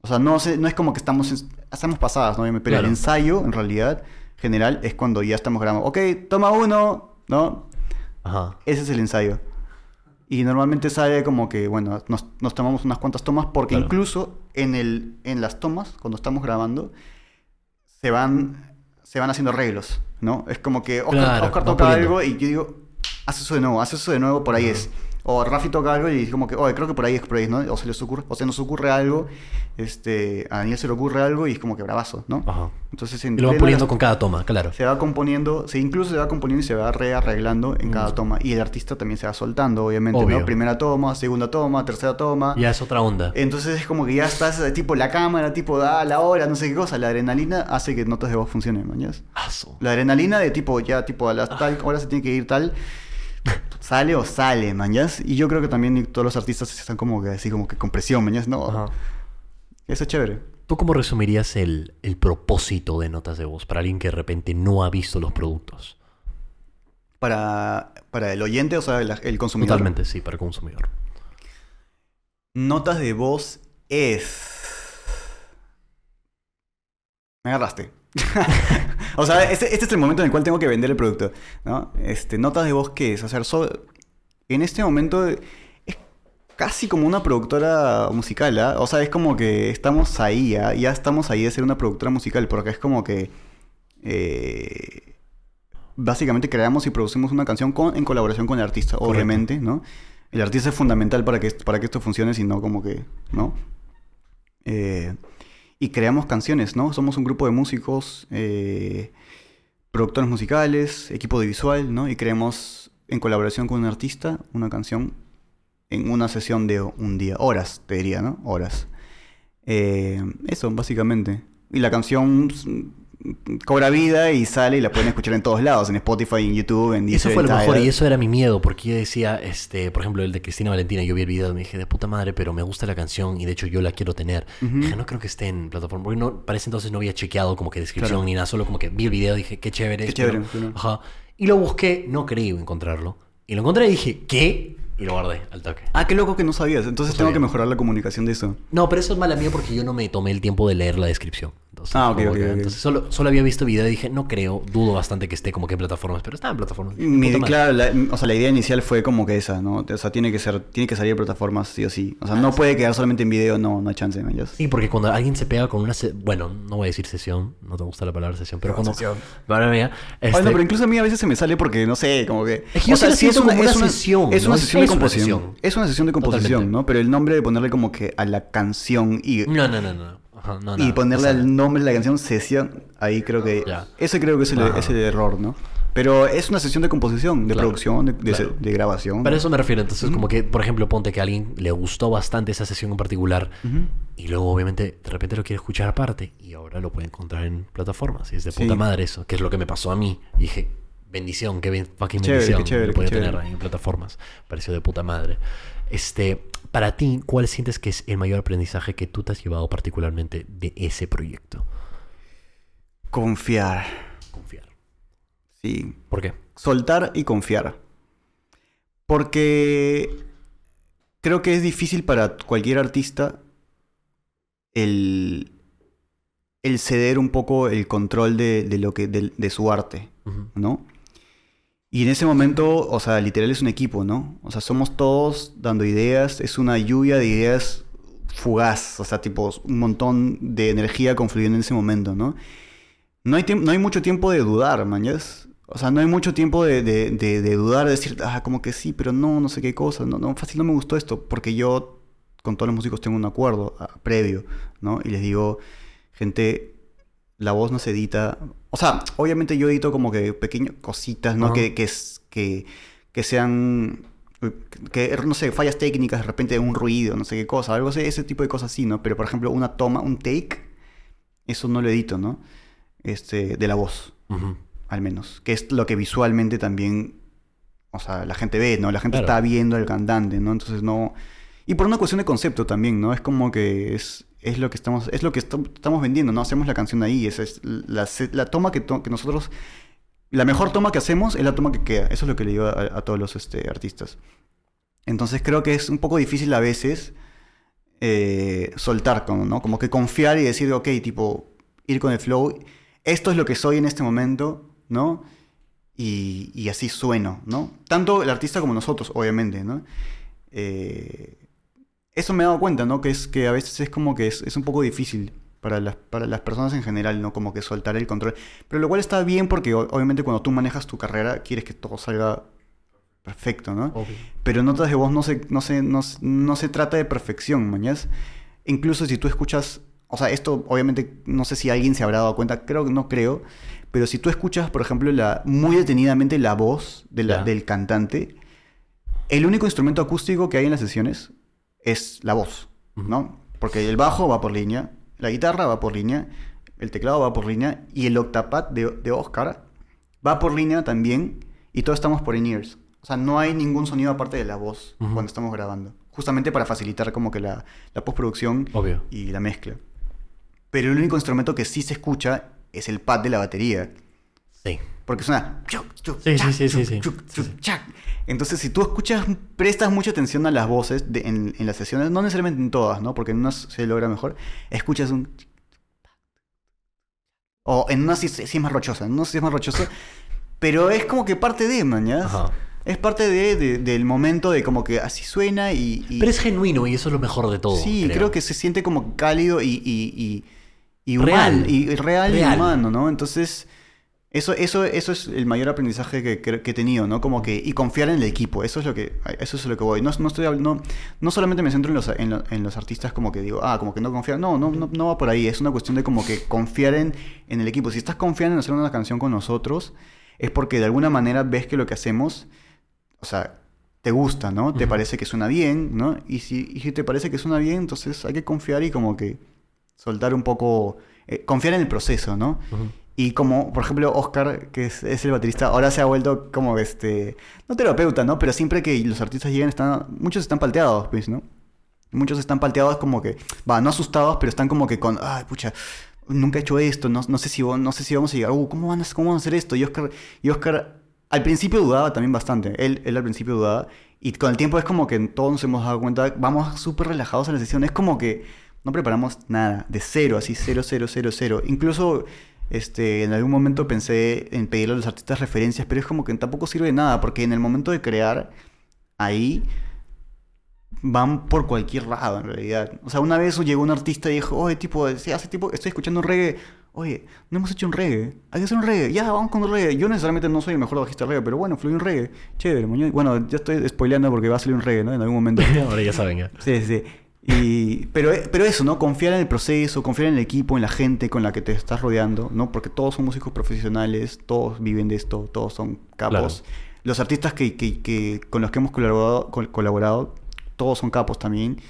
S2: O sea, no, no es como que estamos, hacemos pasadas, ¿no? Pero
S1: Claro.
S2: el ensayo, en realidad, general, es cuando ya estamos grabando. Ok, toma uno, ¿no?
S1: Ajá.
S2: Ese es el ensayo. Y normalmente sale como que, bueno, nos, nos tomamos unas cuantas tomas porque
S1: Claro.
S2: incluso en, el, en las tomas, cuando estamos grabando, se van, se van haciendo arreglos, ¿no? Es como que Oscar,
S1: Claro,
S2: Oscar toca algo y yo digo, haz eso de nuevo, haz eso de nuevo, por ahí es. O Rafi toca algo y dice como que, oye, creo que por ahí es, por ahí, es", ¿no? O se les ocurre, o se nos ocurre algo, este, a Daniel se le ocurre algo y es como que bravazo, ¿no?
S1: Ajá.
S2: Entonces en
S1: Y lo puliendo
S2: las-
S1: con cada toma, claro.
S2: se va componiendo, se incluso se va componiendo y se va rearreglando en cada toma. Y el artista también se va soltando, obviamente,
S1: Mm. Obvio.
S2: ¿no? Primera toma, segunda toma, tercera toma.
S1: Ya es otra onda.
S2: Entonces es como que ya estás, eh, tipo, la cámara, tipo, da la hora, no sé qué cosa. La adrenalina hace que notas de voz funcionen, mañas.
S1: Aso.
S2: La adrenalina de tipo, ya, tipo, a las
S1: Ah.
S2: tal hora se tiene que ir tal. Sale o sale, mañas. Y yo creo que también todos los artistas están como que así, como que con presión, mañas. No,
S1: Ajá.
S2: eso es chévere.
S1: ¿Tú cómo resumirías el, el propósito de notas de voz para alguien que de repente no ha visto los productos?
S2: Para, para el oyente, o sea, el, el consumidor.
S1: Totalmente, sí, para el consumidor.
S2: Notas de voz es. Me agarraste. o sea, este, este es el momento en el cual tengo que vender el producto. ¿no? Este, notas de voz, ¿qué es? Hacer so- En este momento es casi como una productora musical. ¿ah? O sea, es como que estamos ahí, ¿ah? ya estamos ahí de ser una productora musical, porque es como que. eh, básicamente creamos y producimos una canción con, en colaboración con el artista,
S1: Correcto.
S2: obviamente, ¿no? El artista es fundamental para que, para que esto funcione, si no, como que, ¿no? Eh, y creamos canciones, ¿no? Somos un grupo de músicos, eh, productores musicales, equipo de visual, ¿no? Y creamos en colaboración con un artista una canción en una sesión de un día, horas, te diría, ¿no? Horas. Eh, eso, básicamente. Y la canción cobra vida y sale y la pueden escuchar en todos lados, en Spotify, en YouTube, en
S1: Eso fue lo mejor y eso era mi miedo, porque yo decía, este, por ejemplo, el de Cristina Valentina, yo vi el video y me dije, de puta madre, pero me gusta la canción y de hecho yo la quiero tener.
S2: Ujú.
S1: Dije, no creo que esté en plataforma, porque no, para ese entonces no había chequeado como que descripción
S2: Claro.
S1: ni nada, solo como que vi el video y dije, qué chévere.
S2: Qué
S1: espero".
S2: chévere, claro.
S1: Ajá. Y lo busqué, no creí encontrarlo. Y lo encontré y dije, ¿qué? Y lo guardé al toque.
S2: Ah, qué loco que no sabías. Entonces
S1: No
S2: tengo
S1: sabía.
S2: que mejorar la comunicación de eso.
S1: No, pero eso es mala mía porque yo no me tomé el tiempo de leer la descripción. Entonces,
S2: Ah, ok,
S1: como
S2: ok,
S1: que- entonces solo, solo había visto video y dije, no creo, dudo bastante que esté como que en plataformas, pero está en plataformas.
S2: Mi-
S1: madre.
S2: claro, la, o sea, la idea inicial fue como que esa, ¿no? O sea, tiene que ser, tiene que salir de plataformas sí o sí. O sea, no puede quedar solamente en video, no, no hay chance, man. ya.
S1: Sí, porque cuando alguien se pega con una... Bueno, no voy a decir sesión, no te gusta la palabra sesión, pero
S2: No,
S1: cuando...
S2: sesión.
S1: Madre mía.
S2: Ay,
S1: este-
S2: no, pero incluso a mí a veces se me sale porque, no sé, como que...
S1: Es que yo sí la siento como una sesión,
S2: Es una
S1: Es-
S2: sesión de
S1: es una
S2: composición.
S1: sesión.
S2: Es una sesión de composición,
S1: Totalmente.
S2: ¿no? Pero el nombre de ponerle como que a la canción y,
S1: No, no, no, no. Ajá, no,
S2: y ponerle
S1: O sea,
S2: al nombre de la canción sesión, ahí creo que... Ese creo que es el, es el error, ¿no? Pero es una sesión de composición, de
S1: Claro,
S2: producción, de, de-
S1: claro.
S2: de grabación.
S1: Para eso me refiero. Entonces, como que, por ejemplo, ponte que a alguien le gustó bastante esa sesión en particular
S2: Ujú.
S1: y luego, obviamente, de repente lo quiere escuchar aparte y ahora lo puede encontrar en plataformas. Y es de
S2: Sí.
S1: puta madre eso, que es lo que me pasó a mí. Y dije, bendición, qué ben- fucking
S2: Chévere,
S1: bendición.
S2: qué chévere,
S1: lo
S2: qué
S1: tener ahí en plataformas. Pareció de puta madre. Este, para ti, ¿cuál sientes que es el mayor aprendizaje que tú te has llevado particularmente de ese proyecto?
S2: Confiar.
S1: Confiar.
S2: Sí.
S1: ¿Por qué?
S2: Soltar y confiar. Porque creo que es difícil para cualquier artista el, el ceder un poco el control de, de lo que, de, de su arte. ¿no? Y en ese momento, o sea, literal es un equipo, ¿no? O sea, somos todos dando ideas, es una lluvia de ideas fugaz, o sea, tipo un montón de energía confluyendo en ese momento, ¿no? No hay, no hay mucho tiempo de dudar, mañas. O sea, no hay mucho tiempo de dudar, de decir, ah, como que sí, pero no, no sé qué cosa, no, no, fácil no me gustó esto, porque yo con todos los músicos tengo un acuerdo ah, previo, ¿no? Y les digo, gente, la voz no se edita. O sea, obviamente yo edito como que pequeñas cositas, ¿no?
S1: Ajá.
S2: Que, que, que, que sean, que, no sé, fallas técnicas, de repente un ruido, no sé qué cosa, algo así, ese tipo de cosas sí, ¿no? Pero, por ejemplo, una toma, un take, eso no lo edito, ¿no? Este, de la voz al menos. Que es lo que visualmente también, o sea, la gente ve, ¿no? La gente
S1: Claro.
S2: está viendo al cantante, ¿no? Entonces no... Y por una cuestión de concepto también, ¿no? Es como que es, es lo que estamos, es lo que estamos vendiendo, ¿no? Hacemos la canción ahí, esa es la, toma que, to- que nosotros... La mejor toma que hacemos es la toma que queda. Eso es lo que le digo a, a todos los este, artistas. Entonces creo que es un poco difícil a veces eh, soltar, como, ¿no? Como que confiar y decir, ok, tipo, ir con el flow. Esto es lo que soy en este momento, ¿no? Y, y así sueno, ¿no? Tanto el artista como nosotros, obviamente, ¿no? Eh, eso me he dado cuenta, ¿no? Que es que a veces es como que es, es un poco difícil para las, para las personas en general, ¿no? Como que soltar el control. Pero lo cual está bien porque obviamente cuando tú manejas tu carrera quieres que todo salga perfecto, ¿no?
S1: Obvio.
S2: Pero en notas de voz no se, no se, no, se- no se trata de perfección, mañas. Incluso si tú escuchas, o sea, esto obviamente no sé si alguien se habrá dado cuenta, creo que no creo, pero si tú escuchas, por ejemplo, la, muy detenidamente la voz de la-
S1: Ya.
S2: del cantante, el único instrumento acústico que hay en las sesiones es la voz. ¿no? Porque el bajo va por línea, la guitarra va por línea, el teclado va por línea y el octapad de, de Oscar va por línea también y todos estamos por in-ears. O sea, no hay ningún sonido aparte de la voz cuando estamos grabando. Justamente para facilitar como que la, la postproducción
S1: Obvio.
S2: y la mezcla. Pero el único instrumento que sí se escucha es el pad de la batería.
S1: Sí.
S2: Porque suena...
S1: Sí, sí, sí, sí.
S2: Entonces, si tú escuchas, prestas mucha atención a las voces de- en, en las sesiones, no necesariamente en todas, ¿no? Porque en unas se logra mejor, escuchas un... O en unas sí, sí es más rochosa, en unas sí es más rochosa, pero es como que parte de.
S1: Ajá.
S2: Es parte de, de- del momento de como que así suena y... y-
S1: Pero es genuino y eso es lo mejor de todo.
S2: Sí, creo. que se siente como cálido y, y, y, y
S1: Real.
S2: humano, y, y real,
S1: Real.
S2: y humano, ¿no? Entonces, Eso, eso, eso es el mayor aprendizaje que, que- que he tenido, ¿no? Como que, y confiar en el equipo, eso es lo que, eso es lo que voy. No, no, estoy, no, no solamente me centro en los, en, lo- en los artistas como que digo, ah, como que no confiar, no, no, no, no va por ahí, es una cuestión de como que confiar en, en el equipo. Si estás confiando en hacer una canción con nosotros, es porque de alguna manera ves que lo que hacemos, o sea, te gusta, ¿no? Te parece que suena bien, ¿no? Y si, y si te parece que suena bien, entonces hay que confiar y como que soltar un poco, eh, confiar en el proceso, ¿no? Y como, por ejemplo, Oscar, que es, es el baterista, ahora se ha vuelto como este, no terapeuta, ¿no? Pero siempre que los artistas llegan, están, muchos están palteados, pues, ¿no? Muchos están palteados como que, va, no asustados, pero están como que con, ay, pucha, nunca he hecho esto, no, no sé, si, no sé si vamos a llegar, uh, ¿cómo van a, cómo van a hacer esto? Y Oscar, y Oscar al principio dudaba también bastante, él, él al principio dudaba, y con el tiempo es como que todos nos hemos dado cuenta, vamos súper relajados a la sesión, es como que no preparamos nada, de cero, así, cero, cero, cero, cero. Incluso este, en algún momento pensé en pedirle a los artistas referencias, pero es como que tampoco sirve de nada, porque en el momento de crear, ahí van por cualquier lado en realidad. O sea, una vez llegó un artista y dijo, oye, tipo, hace tipo, estoy escuchando un reggae. Oye, no hemos hecho un reggae. Hay que hacer un reggae. Ya, vamos con un reggae. Yo necesariamente no soy el mejor bajista de reggae, pero bueno, fluye un reggae. Chévere, moño. Bueno, ya estoy spoileando porque va a salir un reggae, ¿no? En algún momento.
S1: Ahora ya saben, ya.
S2: Sí, sí. Y, pero, pero eso, ¿no? Confiar en el proceso, confiar en el equipo, en la gente con la que te estás rodeando, ¿no? Porque todos son músicos profesionales, todos viven de esto, todos son capos.
S1: Claro.
S2: Los artistas que, que- que- con los que hemos colaborado, col- colaborado, todos son capos también.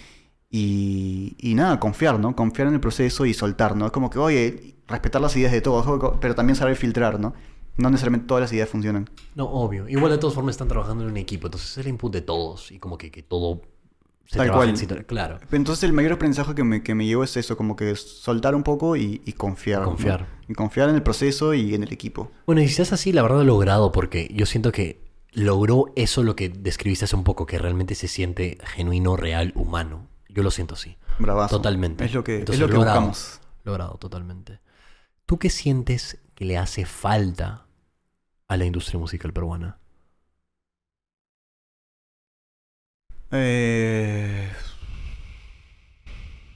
S2: Y, y nada, confiar, ¿no? Confiar en el proceso y soltar, ¿no? Es como que, oye, respetar las ideas de todos, pero también saber filtrar, ¿no? No necesariamente todas las ideas funcionan.
S1: No, obvio. Igual de todas formas están trabajando en un equipo, entonces es el input de todos y como que, que todo se
S2: Tal cual.
S1: en. Claro.
S2: Entonces el mayor aprendizaje que me, que me llevo es eso, como que soltar un poco y, y confiar. ¿no?
S1: Confiar.
S2: Y confiar en el proceso y en el equipo.
S1: Bueno, y si es así, la verdad lo he logrado porque yo siento que logró eso lo que describiste hace un poco, que realmente se siente genuino, real, humano. Yo lo siento así.
S2: Bravazo.
S1: Totalmente.
S2: Es lo que,
S1: Entonces,
S2: es lo que
S1: logrado.
S2: buscamos.
S1: Logrado, totalmente. ¿Tú qué sientes que le hace falta a la industria musical peruana?
S2: Eh,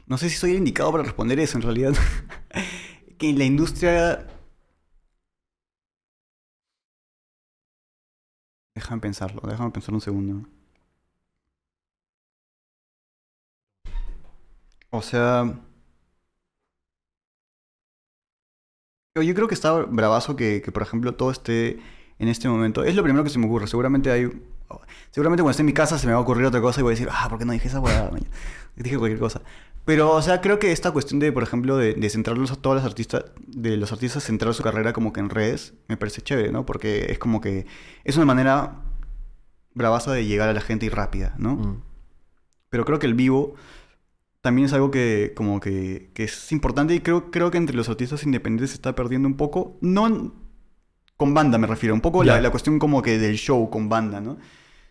S2: No sé si soy el indicado para responder eso en realidad. que la industria... Déjame pensarlo, déjame pensar un segundo. O sea... Yo creo que está bravazo que, que, por ejemplo, todo esté en este momento. Es lo primero que se me ocurre. Seguramente hay... Seguramente cuando esté en mi casa se me va a ocurrir otra cosa y voy a decir, ah, ¿por qué no dije esa hueá? maña?". Dije cualquier cosa. Pero, o sea, creo que esta cuestión de, por ejemplo, de, de centrarlos a todos los artistas, de los artistas centrar su carrera como que en redes, me parece chévere, ¿no? Porque es como que es una manera bravaza de llegar a la gente y rápida, ¿no?
S1: Mm.
S2: Pero creo que el vivo también es algo que como que, que es importante y creo, creo que entre los artistas independientes se está perdiendo un poco, no con banda me refiero, un poco la,
S1: Ya.
S2: la cuestión como que del show con banda, ¿no?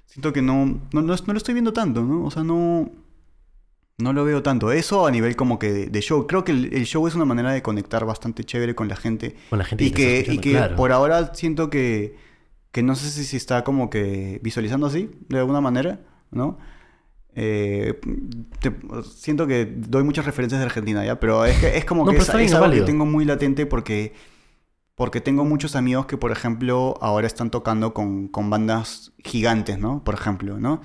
S2: Siento que no, no, no, no lo estoy viendo tanto, ¿no? O sea, no, no lo veo tanto. Eso a nivel como que de, de show. Creo que el, el show es una manera de conectar bastante chévere con la gente.
S1: Con la gente
S2: Y
S1: que,
S2: que, y que
S1: claro.
S2: por ahora siento que, que no sé si se está como que visualizando así, de alguna manera, ¿no? Eh, te- siento que doy muchas referencias de Argentina, ¿ya? Pero es, que, es como
S1: No,
S2: que es, es algo que
S1: válido.
S2: tengo muy latente porque, porque tengo muchos amigos que, por ejemplo, ahora están tocando con, con bandas gigantes, ¿no? Por ejemplo, ¿no?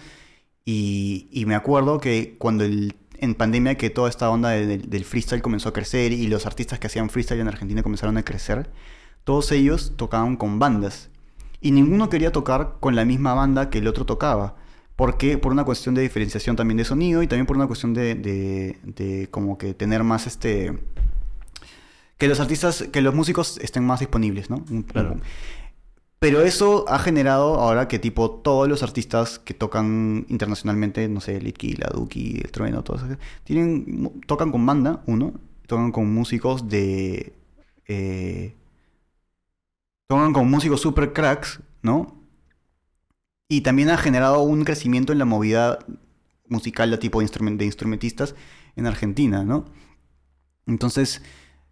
S2: Y, me acuerdo que cuando en pandemia que toda esta onda de- del- freestyle comenzó a crecer y los artistas que hacían freestyle en Argentina comenzaron a crecer, todos ellos tocaban con bandas. Y ninguno quería tocar con la misma banda que el otro tocaba. ¿Por qué? Por una cuestión de diferenciación también de sonido y también por una cuestión de, de- de como que tener más este... Que los artistas, que los músicos estén más disponibles, ¿no?
S1: Claro.
S2: pero eso ha generado ahora que tipo todos los artistas que tocan internacionalmente, no sé, Litki, la Duki, el Trueno, todos esos, tienen, tocan con banda, uno, tocan con músicos de... eh, tocan con músicos super cracks, ¿no? Y también ha generado un crecimiento en la movida musical de tipo de instrumentistas en Argentina, ¿no? Entonces,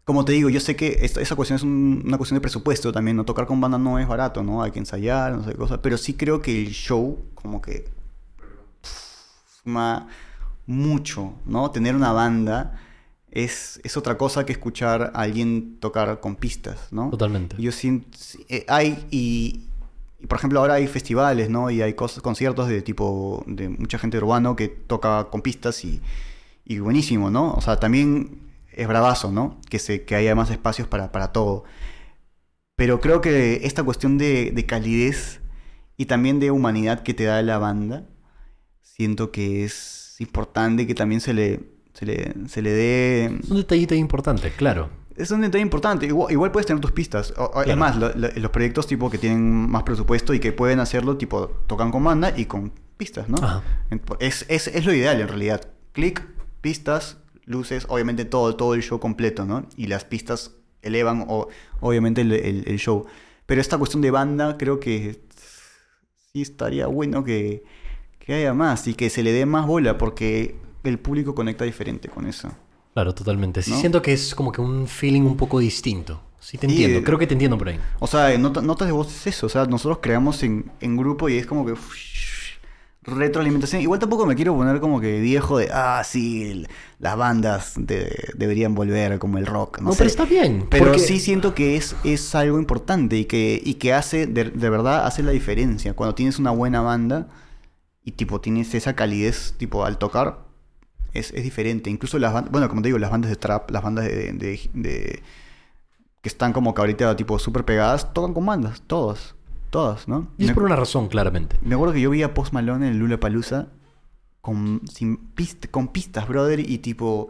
S2: como te digo, yo sé que esta- esa cuestión es un- una cuestión de presupuesto también, ¿no? Tocar con banda no es barato, ¿no? Hay que ensayar, no sé qué cosa, pero sí creo que el show como que pff, suma mucho, ¿no? Tener una banda es, es otra cosa que escuchar a alguien tocar con pistas, ¿no?
S1: Totalmente.
S2: Yo siento, eh, hay, y, y, por ejemplo ahora hay festivales, ¿no? Y hay cosas, conciertos de tipo, de mucha gente urbano que toca con pistas y, y buenísimo, ¿no? O sea, también es bravazo, ¿no? Que, se, que haya más espacios para, para todo. Pero creo que esta cuestión de, de calidez y también de humanidad que te da la banda, siento que es importante que también se le, se le, se le dé...
S1: Es un detallito importante, claro.
S2: Es un detalle importante. Igual, igual puedes tener tus pistas. O- o-
S1: Claro.
S2: Es más, lo- lo- los proyectos tipo que tienen más presupuesto y que pueden hacerlo, tipo, tocan con banda y con pistas, ¿no?
S1: Ajá.
S2: Es, es, es lo ideal en realidad. Clic, pistas, luces, obviamente todo, todo el show completo, ¿no? Y las pistas elevan, o, obviamente, el, el- el show. Pero esta cuestión de banda, creo que sí estaría bueno que, que haya más y que se le dé más bola, porque el público conecta diferente con eso.
S1: Claro, totalmente. Sí
S2: ¿No?
S1: siento que es como que un feeling un poco distinto. Sí te entiendo. Creo que te entiendo por ahí.
S2: O sea, notas de voz es eso. O sea, nosotros creamos en, en grupo y es como que. uff, retroalimentación. Igual tampoco me quiero poner como que viejo de. Ah, sí, el- las bandas de- deberían volver como el rock. No,
S1: No,
S2: sé.
S1: pero está bien.
S2: Pero
S1: porque-
S2: sí siento que es, es algo importante y que, y que hace, de, de verdad, hace la diferencia. Cuando tienes una buena banda y tipo tienes esa calidez, tipo al tocar, es, es diferente. Incluso las bandas, bueno, como te digo, las bandas de trap, las bandas de, de- de- que están como que ahorita tipo súper pegadas, tocan con bandas, todas, todas, ¿no?
S1: Y es
S2: Me-
S1: por una razón, claramente.
S2: me acuerdo que yo vi a Post Malone en el Lula Palusa con, sin pist- con pistas, brother, y tipo.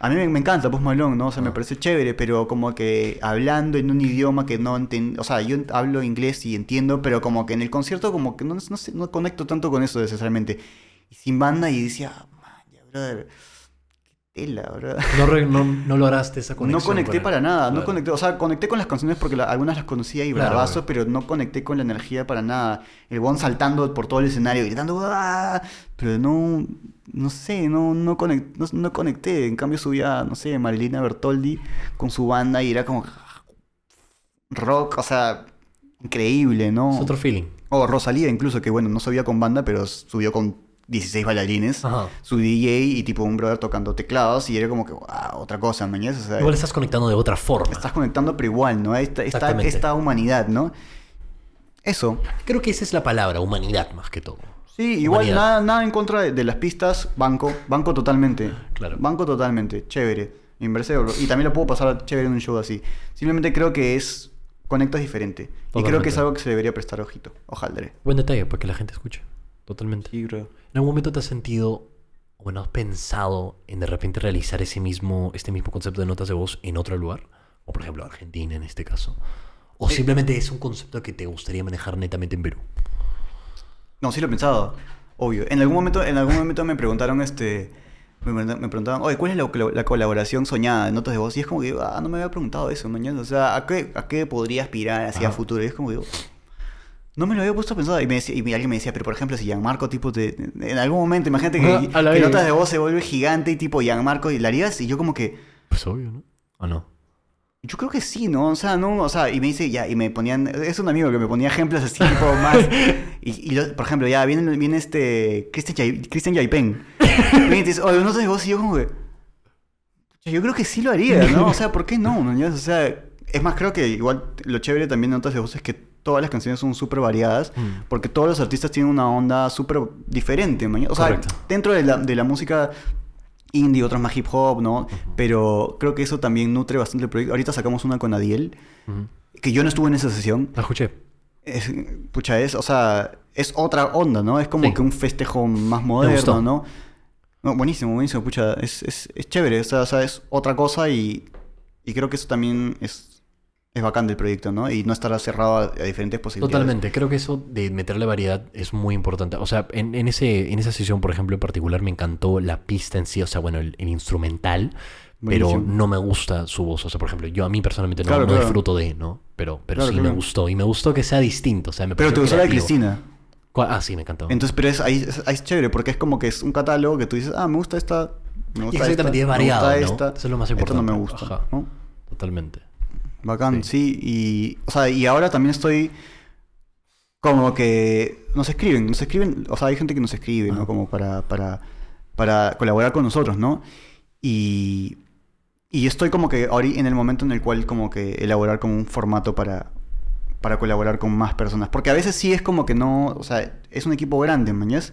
S2: A mí me, me encanta Post Malone, ¿no? O sea, me
S1: Ah.
S2: parece chévere, pero como que hablando en un idioma que no entiendo. O sea, yo hablo inglés y entiendo, pero como que en el concierto, como que no, no, sé, no conecto tanto con eso necesariamente. Y sin banda, y decía, "Ah, man, ya, brother. Tela.
S1: No, re- no, no lograste esa
S2: No
S1: conexión.
S2: conecté
S1: con él.
S2: para nada, no conecté, o sea, conecté con las canciones porque la- algunas las conocía y
S1: Claro,
S2: bravazo, pero no conecté con la energía para nada. El bon saltando por todo el escenario, gritando, "Ah", pero no, no sé, no, no, conect- no, no conecté. En cambio subía, no sé, Marilina Bertoldi con su banda y era como rock, o sea, increíble, ¿no?
S1: Es otro feeling.
S2: O Rosalía incluso, que bueno, no subía con banda, pero subió con 16 bailarines,
S1: Ajá.
S2: su DJ y tipo un brother tocando teclados y era como que, wow, otra cosa, mañana, o sea,
S1: Igual estás conectando de otra forma.
S2: estás conectando pero igual, ¿no? Esta, esta, esta humanidad, ¿no? Eso.
S1: Creo que esa es la palabra, humanidad más que todo.
S2: Sí, igual
S1: Humanidad.
S2: nada, nada en contra de, de las pistas, banco, banco totalmente.
S1: Claro.
S2: Banco totalmente, chévere. Parece, y también lo puedo pasar chévere en un show así. Simplemente creo que es, conectas diferente. Y creo que es algo que se debería prestar ojito. Ojalá.
S1: Buen detalle para que la gente escuche. Totalmente.
S2: Sí, creo.
S1: ¿En algún momento te has sentido, o bueno, has pensado en de repente realizar ese mismo, este mismo concepto de notas de voz en otro lugar? O por ejemplo, Argentina en este caso. ¿O simplemente es un concepto que te gustaría manejar netamente en Perú?
S2: No, sí lo he pensado, obvio. En algún momento, en algún momento me preguntaron, este, me, pregunta- me preguntaban, oye, ¿cuál es la, la colaboración soñada de notas de voz? Y es como que, digo, ah, no me había preguntado eso, mañana. O sea, ¿a qué, a qué podría aspirar hacia
S1: Ajá.
S2: futuro? Y es como que digo, no me lo había puesto a pensar. Y, me decía- y alguien me decía, pero por ejemplo, si Gianmarco, tipo, te- en algún momento, imagínate que, notas de voz se vuelve gigante y tipo Gianmarco, y la harías, y yo como que,
S1: Pues obvio, ¿no? ¿O no?
S2: yo creo que sí, ¿no? O sea, no, o sea, y me dice, ya, y me ponían, es un amigo que me ponía ejemplos así, tipo, más. Y, y lo- por ejemplo, ya, viene, viene este, Christian, Yai- Christian Yaipen. Y dice, oye, no sé vos, y yo como que, "Pucha, yo creo que sí lo haría, ¿no? O sea, ¿por qué no? no? O sea, es más, creo que igual lo chévere también de Notas de Voz es que todas las canciones son súper variadas,
S1: Mm.
S2: porque todos los artistas tienen una onda súper diferente, maña- O sea,
S1: Correcto.
S2: dentro de la, de la música indie, otras más hip hop, ¿no? Pero creo que eso también nutre bastante el proyecto. Ahorita sacamos una con Adiel, que yo no estuve en esa sesión.
S1: La escuché.
S2: Es, pucha, es, o sea, es otra onda, ¿no? Es como
S1: Sí.
S2: que un festejo más moderno, ¿no? No, buenísimo, buenísimo, pucha, es, es, es chévere, o sea, o sea, es otra cosa y, y creo que eso también es, es bacán del proyecto, ¿no? Y no estará cerrado a, a diferentes posibilidades.
S1: Totalmente, creo que eso de meterle variedad es muy importante. O sea, en, en ese, en esa sesión, por ejemplo, en particular, me encantó la pista en sí, o sea, bueno, el, el instrumental, pero no me gusta su voz. O sea, por ejemplo, yo a mí personalmente no,
S2: Claro,
S1: no
S2: claro.
S1: disfruto de, ¿no? Pero, pero
S2: Claro,
S1: sí me gustó. Y me gustó que sea distinto. O sea, me
S2: Pero te gustó la de. Cristina.
S1: ¿Cuál? Ah, sí, me encantó.
S2: Entonces, pero es, ahí, es, ahí es chévere porque es como que es un catálogo que tú dices, ah, me gusta esta, me gusta
S1: exactamente,
S2: esta,
S1: es variado,
S2: me
S1: ¿no?
S2: gusta esta,
S1: Eso es lo más
S2: esto no me
S1: importante.
S2: gusta,
S1: Ajá.
S2: ¿no?
S1: Totalmente.
S2: Bacán, sí. Y, o sea, y ahora también estoy como que nos escriben, nos escriben, o sea, hay gente que nos escribe, ¿no?
S1: Ajá.
S2: Como para, para, para colaborar con nosotros, ¿no? Y, y estoy como que ahora en el momento en el cual como que elaborar como un formato para, para colaborar con más personas. Porque a veces sí es como que no, o sea, es un equipo grande, mañas.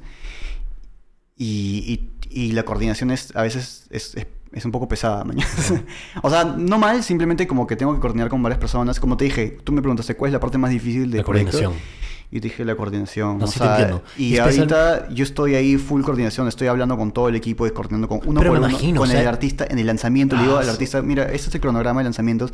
S2: Y, y, y la coordinación es a veces es, es, es un poco pesada, mañas. o sea, no mal, simplemente como que tengo que coordinar con varias personas. Como te dije, tú me preguntaste cuál es la parte más difícil de
S1: La coordinación.
S2: Y te dije la coordinación.
S1: No,
S2: o
S1: sí te
S2: sea,
S1: entiendo.
S2: Y
S1: Especial-
S2: ahorita yo estoy ahí full coordinación, estoy hablando con todo el equipo, y coordinando con uno
S1: Pero
S2: por
S1: me
S2: uno,
S1: imagino,
S2: con
S1: o sea-
S2: el artista en el lanzamiento. le digo
S1: Ah,
S2: al
S1: sí.
S2: artista, mira, este es el cronograma de lanzamientos.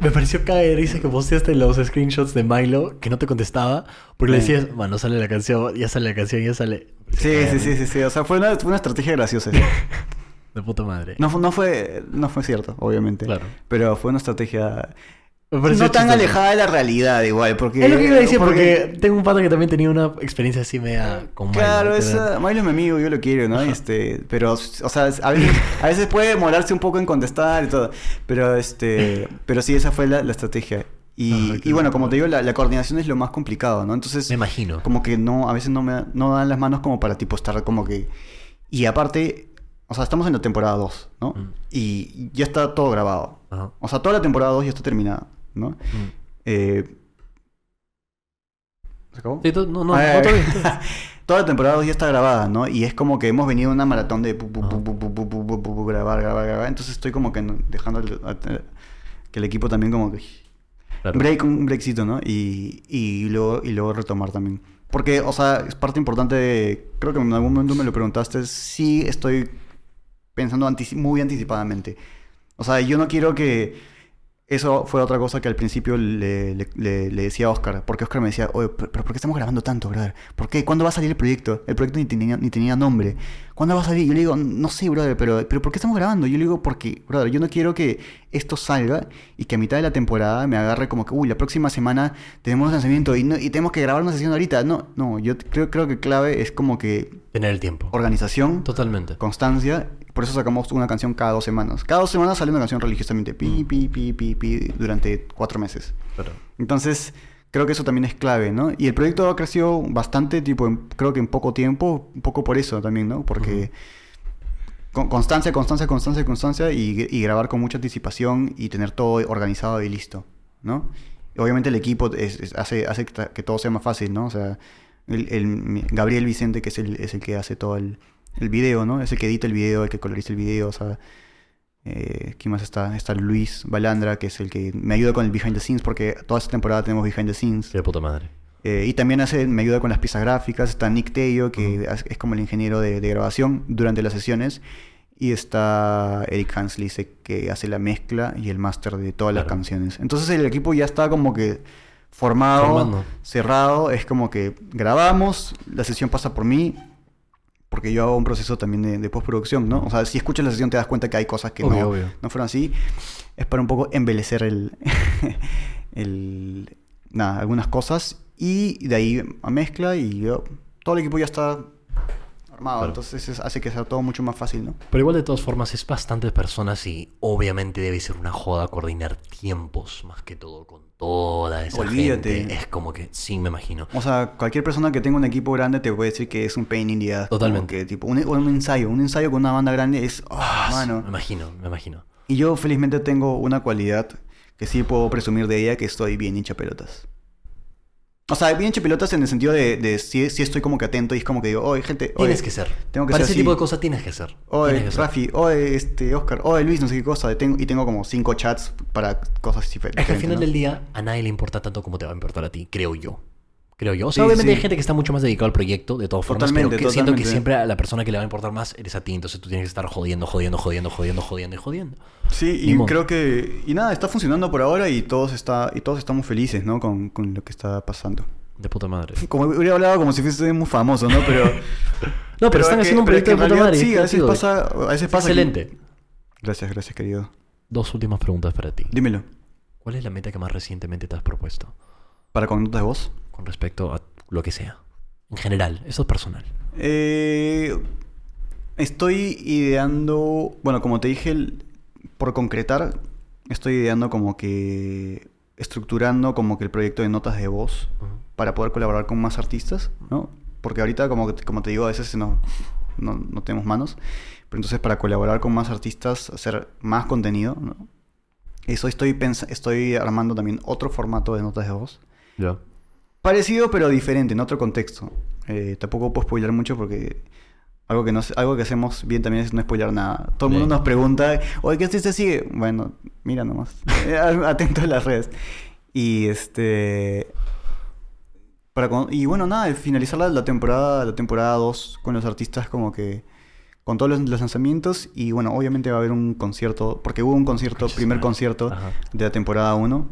S1: Me pareció caer, dice que posteaste los screenshots de Milo que no te contestaba porque le
S2: Sí.
S1: decías, bueno, sale la canción, ya sale la canción, ya sale.
S2: Sí, sí, sí, sí, sí. O sea, fue una, fue una estrategia graciosa.
S1: De puta madre.
S2: No, no, fue, no fue cierto, obviamente.
S1: Claro.
S2: Pero fue una estrategia no tan
S1: chistoso.
S2: alejada de la realidad, igual. Porque,
S1: Es lo que iba a decir porque, tengo un padre que también tenía una experiencia así media con Milo.
S2: Claro,
S1: que
S2: es,
S1: era-
S2: Milo es mi amigo, yo lo quiero, ¿no? Este, pero, o sea, a veces, a veces puede demorarse un poco en contestar y todo. Pero, este, pero sí, esa fue la, la estrategia. Y,
S1: Ah, qué
S2: y bueno, como te digo, la, la coordinación es lo más complicado, ¿no? Entonces,
S1: Me imagino.
S2: como que no, a veces no me no dan las manos como para tipo estar como que... Y aparte, o sea, estamos en la temporada 2, ¿no? Y ya está todo grabado. O sea, toda la temporada 2 ya está terminada, ¿no?
S1: Mm.
S2: Eh, ¿Se acabó?
S1: Sí, no, no,
S2: ah,
S1: no.
S2: Toda la temporada 2 ya está grabada, ¿no? Y es como que hemos venido una maratón de grabar, grabar, grabar. Entonces estoy como que dejando que el equipo también como que... Break, un breakcito, ¿no? Y, y, luego, y luego retomar también. Porque, o sea, es parte importante de... Creo que en algún momento me lo preguntaste. Sí, estoy pensando antici- muy anticipadamente. O sea, yo no quiero que... Eso fue otra cosa que al principio le, decía a Oscar. Porque Oscar me decía, oye, pero ¿pero ¿por qué estamos grabando tanto, brother? ¿Por qué? ¿Cuándo va a salir el proyecto? El proyecto ni tenía, ni tenía nombre. ¿Cuándo va a salir? Yo le digo, no sé, brother, pero, pero ¿por qué estamos grabando? Yo le digo, porque, brother, yo no quiero que esto salga y que a mitad de la temporada me agarre como que, uy, la próxima semana tenemos lanzamiento y, no- y tenemos que grabar una sesión ahorita. No, no, yo creo, creo que clave es como que
S1: Tener el tiempo.
S2: organización,
S1: Totalmente.
S2: constancia. Por eso sacamos una canción cada dos semanas. Cada dos semanas sale una canción religiosamente, pi, pi, pi, pi, pi, durante cuatro meses.
S1: Claro.
S2: Entonces, creo que eso también es clave, ¿no? Y el proyecto ha crecido bastante, tipo, en- creo que en poco tiempo, un poco por eso también, ¿no? Porque con- constancia, constancia, constancia, constancia y, y grabar con mucha anticipación y tener todo organizado y listo, ¿no? Obviamente el equipo es- es- hace, hace que todo sea más fácil, ¿no? O sea, el, Gabriel Vicente, que es el, es el que hace todo el, el video, ¿no? Es el que edita el video, el que coloriza el video, o sea... Eh, ¿Quién más está? Está Luis Balandra, que es el que me ayuda con el behind the scenes, porque toda esta temporada tenemos behind the scenes.
S1: Qué de puta madre.
S2: Eh, y también hace, me ayuda con las piezas gráficas. Está Nick Tello, que es es como el ingeniero de, de grabación durante las sesiones. Y está Eric Hansley, se- que hace la mezcla y el máster de todas las canciones. Entonces el equipo ya está como que formado,
S1: Formando.
S2: cerrado. Es como que grabamos, la sesión pasa por mí. Porque yo hago un proceso también de, de postproducción, ¿no? O sea, si escuchas la sesión te das cuenta que hay cosas que
S1: Obvio,
S2: no,
S1: obvio.
S2: no fueron así. Es para un poco embelecer el, el nada, algunas cosas. Y de ahí a mezcla y yo- todo el equipo ya está armado.
S1: Claro.
S2: Entonces eso hace que sea todo mucho más fácil, ¿no?
S1: Pero igual de todas formas es bastantes personas y obviamente debe ser una joda coordinar tiempos más que todo con toda esa
S2: Olvídate.
S1: gente. Es como que sí, me imagino.
S2: O sea, cualquier persona que tenga un equipo grande te puede decir que es un pain in the ass.
S1: Totalmente.
S2: Que, tipo, un, un ensayo, un ensayo con una banda grande es, oh,
S1: Ah, Me
S2: mano.
S1: imagino, me imagino.
S2: Y yo felizmente tengo una cualidad que sí puedo presumir de ella, que estoy bien hincha pelotas. O sea, bien hincha pelotas en el sentido de, de si, si estoy como que atento y es como que digo, oye, gente, oye,
S1: Tienes que ser.
S2: tengo que
S1: Para
S2: ser
S1: ese tipo de cosas tienes que ser.
S2: Oye,
S1: que ser.
S2: Rafi, oye, este, Oscar, oye, Luis, no sé qué cosa. Tengo, y tengo como cinco chats para cosas diferentes.
S1: Es que al final
S2: ¿no?
S1: del día a nadie le importa tanto como te va a importar a ti, creo yo. Creo yo. O sea,
S2: Sí,
S1: obviamente
S2: sí.
S1: hay gente que está mucho más dedicado al proyecto, de todas formas,
S2: Totalmente,
S1: pero que siento que siempre a la persona que le va a importar más eres a ti. Entonces tú tienes que estar jodiendo, jodiendo, jodiendo, jodiendo, jodiendo y jodiendo.
S2: Sí,
S1: Ni
S2: y
S1: modo.
S2: creo que... Y nada, está funcionando por ahora y todos, está, y todos estamos felices, ¿no? Con, con lo que está pasando.
S1: De puta madre.
S2: Como hubiera hablado como si fuese muy famoso, ¿no? Pero...
S1: No, pero, están
S2: es que-
S1: haciendo un proyecto de puta madre.
S2: Sí, a veces pasa... A veces pasa que-
S1: Excelente.
S2: Gracias, gracias, querido.
S1: Dos últimas preguntas para ti.
S2: Dímelo.
S1: ¿Cuál es la meta que más recientemente te has propuesto
S2: ¿Para con notas de voz?
S1: Con respecto a lo que sea? En general, eso es personal.
S2: Eh, estoy ideando, bueno, como te dije, el- por concretar, estoy ideando como que estructurando como que el proyecto de notas de voz para poder colaborar con más artistas, ¿no? Porque ahorita, como, como te digo, a veces nos, no, no tenemos manos. Pero entonces para colaborar con más artistas, hacer más contenido, ¿no? Eso estoy, estoy armando también otro formato de notas de voz.
S1: Ya.
S2: Parecido pero diferente, en otro contexto. Eh, tampoco puedo spoiler mucho porque algo que, no, algo que hacemos bien también es no spoiler nada. Todo el mundo nos pregunta, oye, ¿qué artista sigue? Bueno, mira nomás. Eh, Atento a las redes. Y este... Para con- y bueno, nada, finalizar la, la temporada la temporada 2 con los artistas como que... Con todos los, los lanzamientos y bueno, obviamente va a haber un concierto, porque hubo un concierto, primer concierto
S1: Ajá.
S2: de la temporada 1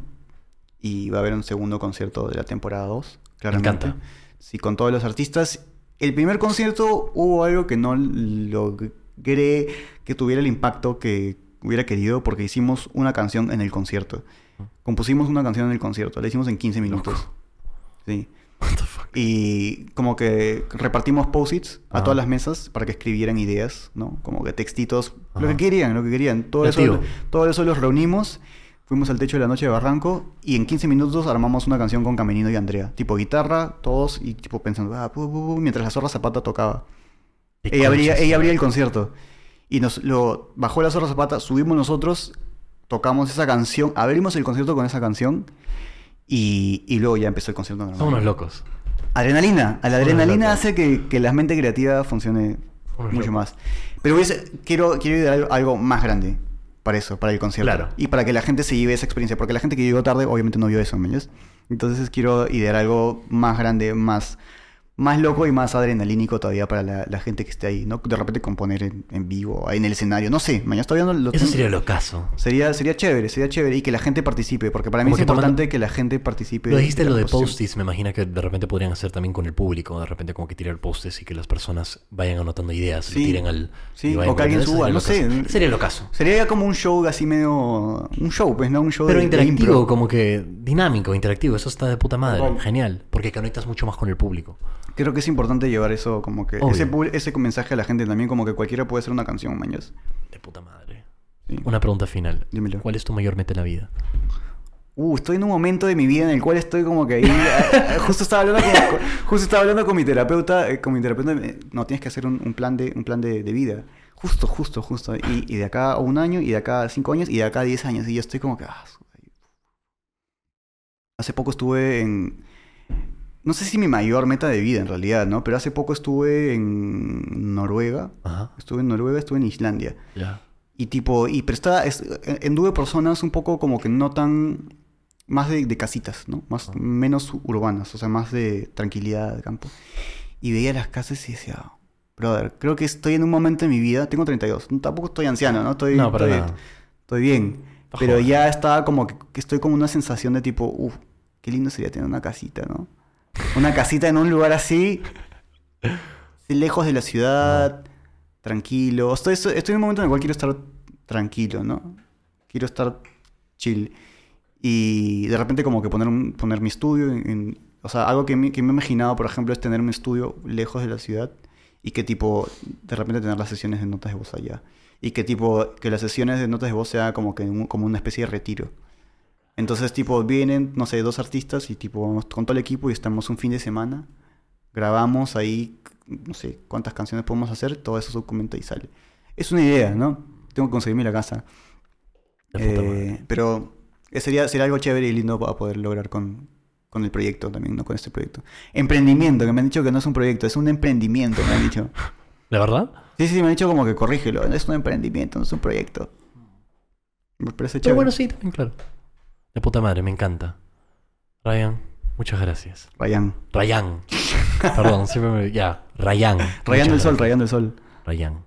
S2: y va a haber un segundo concierto de la temporada 2, claramente.
S1: encanta.
S2: Sí, con todos los artistas. El primer concierto hubo algo que no logré que tuviera el impacto que hubiera querido porque hicimos una canción en el concierto. Compusimos una canción en el concierto, la hicimos en 15 minutos. Sí.
S1: What the fuck.
S2: Y como que repartimos post-its a todas las mesas para que escribieran ideas, ¿no? Como que textitos, lo que querían, lo que querían. Todo eso, todo eso los reunimos, fuimos al techo de la noche de Barranco y en 15 minutos armamos una canción con Caminino y Andrea. Tipo guitarra, todos y tipo pensando, ah, mientras la zorra Zapata tocaba.
S1: ¿Qué
S2: Ella abría, ella el concierto. Y nos lo bajó la zorra Zapata, subimos nosotros, tocamos esa canción, abrimos el concierto con esa canción y, y luego ya empezó el concierto normal.
S1: Son unos locos.
S2: Adrenalina. A la adrenalina hace que, que la mente creativa funcione mucho
S1: locos.
S2: más. Pero quiero, quiero idear algo, algo más grande para eso, para el concierto.
S1: Claro.
S2: Y para que la gente se lleve esa experiencia. Porque la gente que llegó tarde obviamente no vio eso, ¿me entiendes? Entonces quiero idear algo más grande, más, más loco y más adrenalínico todavía para la, la gente que esté ahí. ¿no? De repente componer en, en vivo, en el escenario. No sé, mañana todavía no lo
S1: Eso sería el ocaso.
S2: Sería, sería chévere, sería chévere. Y que la gente participe. Porque para mí es
S1: que tomando-
S2: importante que la gente participe.
S1: Lo dijiste
S2: de
S1: lo de post-its, me imagino que de repente podrían hacer también con el público, de repente como que tirar post-its y que las personas vayan anotando ideas y
S2: Sí.
S1: tiren al...
S2: Sí, o que alguien suba, no sé.
S1: Sería el ocaso.
S2: Sería como un show así medio. Un show, pues, ¿no? Un show
S1: Pero
S2: de, de
S1: interactivo,
S2: impro.
S1: como que dinámico, interactivo, eso está de puta madre, genial, porque conectas mucho más con el público.
S2: Creo que es importante llevar eso, como que. Ese, ese mensaje a la gente también, como que cualquiera puede hacer una canción, mañas.
S1: De puta madre.
S2: Sí.
S1: Una pregunta final.
S2: Dímelo.
S1: ¿Cuál es tu mayor meta en la vida?
S2: Uh, estoy en un momento de mi vida en el cual estoy como que ahí. eh, justo estaba hablando con, justo estaba hablando con mi terapeuta. eh, con mi terapeuta. eh, No, tienes que hacer un, un plan de, un plan de, de vida. Justo, justo, justo. Y, y de acá a un año, y de acá a cinco años, y de acá a diez años. Y yo estoy como que. ah, hace poco estuve en. No sé si mi mayor meta de vida en realidad, ¿no? Pero hace poco estuve en Noruega.
S1: Ajá.
S2: Estuve en Noruega, estuve en Islandia.
S1: Ya.
S2: Y tipo, y pero estaba, es- anduve por zonas un poco como que no tan, más de, de casitas, ¿no? Más,
S1: Ajá.
S2: menos urbanas, o sea, más de tranquilidad de campo. Y veía las casas y decía, brother, creo que estoy en un momento de mi vida, tengo 32, no, tampoco estoy anciano, ¿no? Estoy,
S1: No,
S2: estoy,
S1: nada.
S2: estoy bien. Pero
S1: joven.
S2: ya estaba como que, que estoy con una sensación de tipo, uff, qué lindo sería tener una casita, ¿no? Una casita en un lugar así, lejos de la ciudad, tranquilo. Estoy, estoy en un momento en el cual quiero estar tranquilo, ¿no? Quiero estar chill. Y de repente como que poner, un- poner mi estudio en, en- O sea, algo que me, que me he imaginado, por ejemplo, es tener un estudio lejos de la ciudad y que tipo, de repente tener las sesiones de notas de voz allá. Y que tipo, que las sesiones de notas de voz sea como que un- como una especie de retiro. Entonces, tipo, vienen, no sé, dos artistas y tipo, vamos con todo el equipo y estamos un fin de semana. Grabamos ahí, no sé cuántas canciones podemos hacer, todo eso se documenta y sale. Es una idea, ¿no? Tengo que conseguirme la casa. Eh, pero sería, sería algo chévere y lindo para poder lograr con, con el proyecto también, ¿no? Con este proyecto. Emprendimiento, que me han dicho que no es un proyecto, es un emprendimiento, me han dicho.
S1: ¿De verdad?
S2: Sí, sí, me han dicho como que corrígelo, es un emprendimiento, no es un proyecto. Me parece
S1: Pero
S2: chévere.
S1: bueno, sí, también, claro. De puta madre, me encanta. Ryan, muchas gracias.
S2: Rayán.
S1: Ryan. Perdón, siempre me... Ya, Ryan.
S2: Rayando el
S1: Muchas
S2: sol,
S1: gracias.
S2: rayando el sol.
S1: Ryan.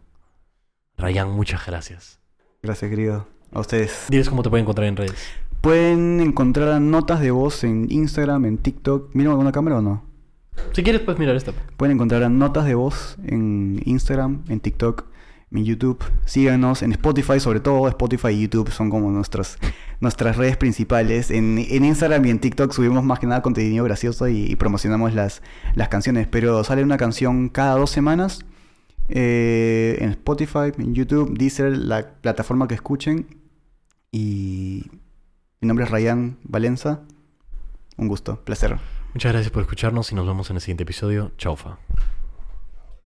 S1: Ryan, muchas gracias.
S2: Gracias, querido. A ustedes.
S1: Diles cómo te pueden encontrar en redes.
S2: Pueden encontrar notas de voz en Instagram, en TikTok. ¿Miran alguna cámara o no?
S1: Si quieres, puedes mirar esta.
S2: Pueden encontrar notas de voz en Instagram, en TikTok, en YouTube. Síganos en Spotify, sobre todo Spotify y YouTube son como nuestras, nuestras redes principales. En, en Instagram y en TikTok subimos más que nada contenido gracioso y, y promocionamos las, las canciones. Pero sale una canción cada dos semanas. eh, en Spotify, en YouTube, Deezer, la plataforma que escuchen. Y mi nombre es Ryan Valenza. Un gusto, placer.
S1: Muchas gracias por escucharnos y nos vemos en el siguiente episodio. Chaufa.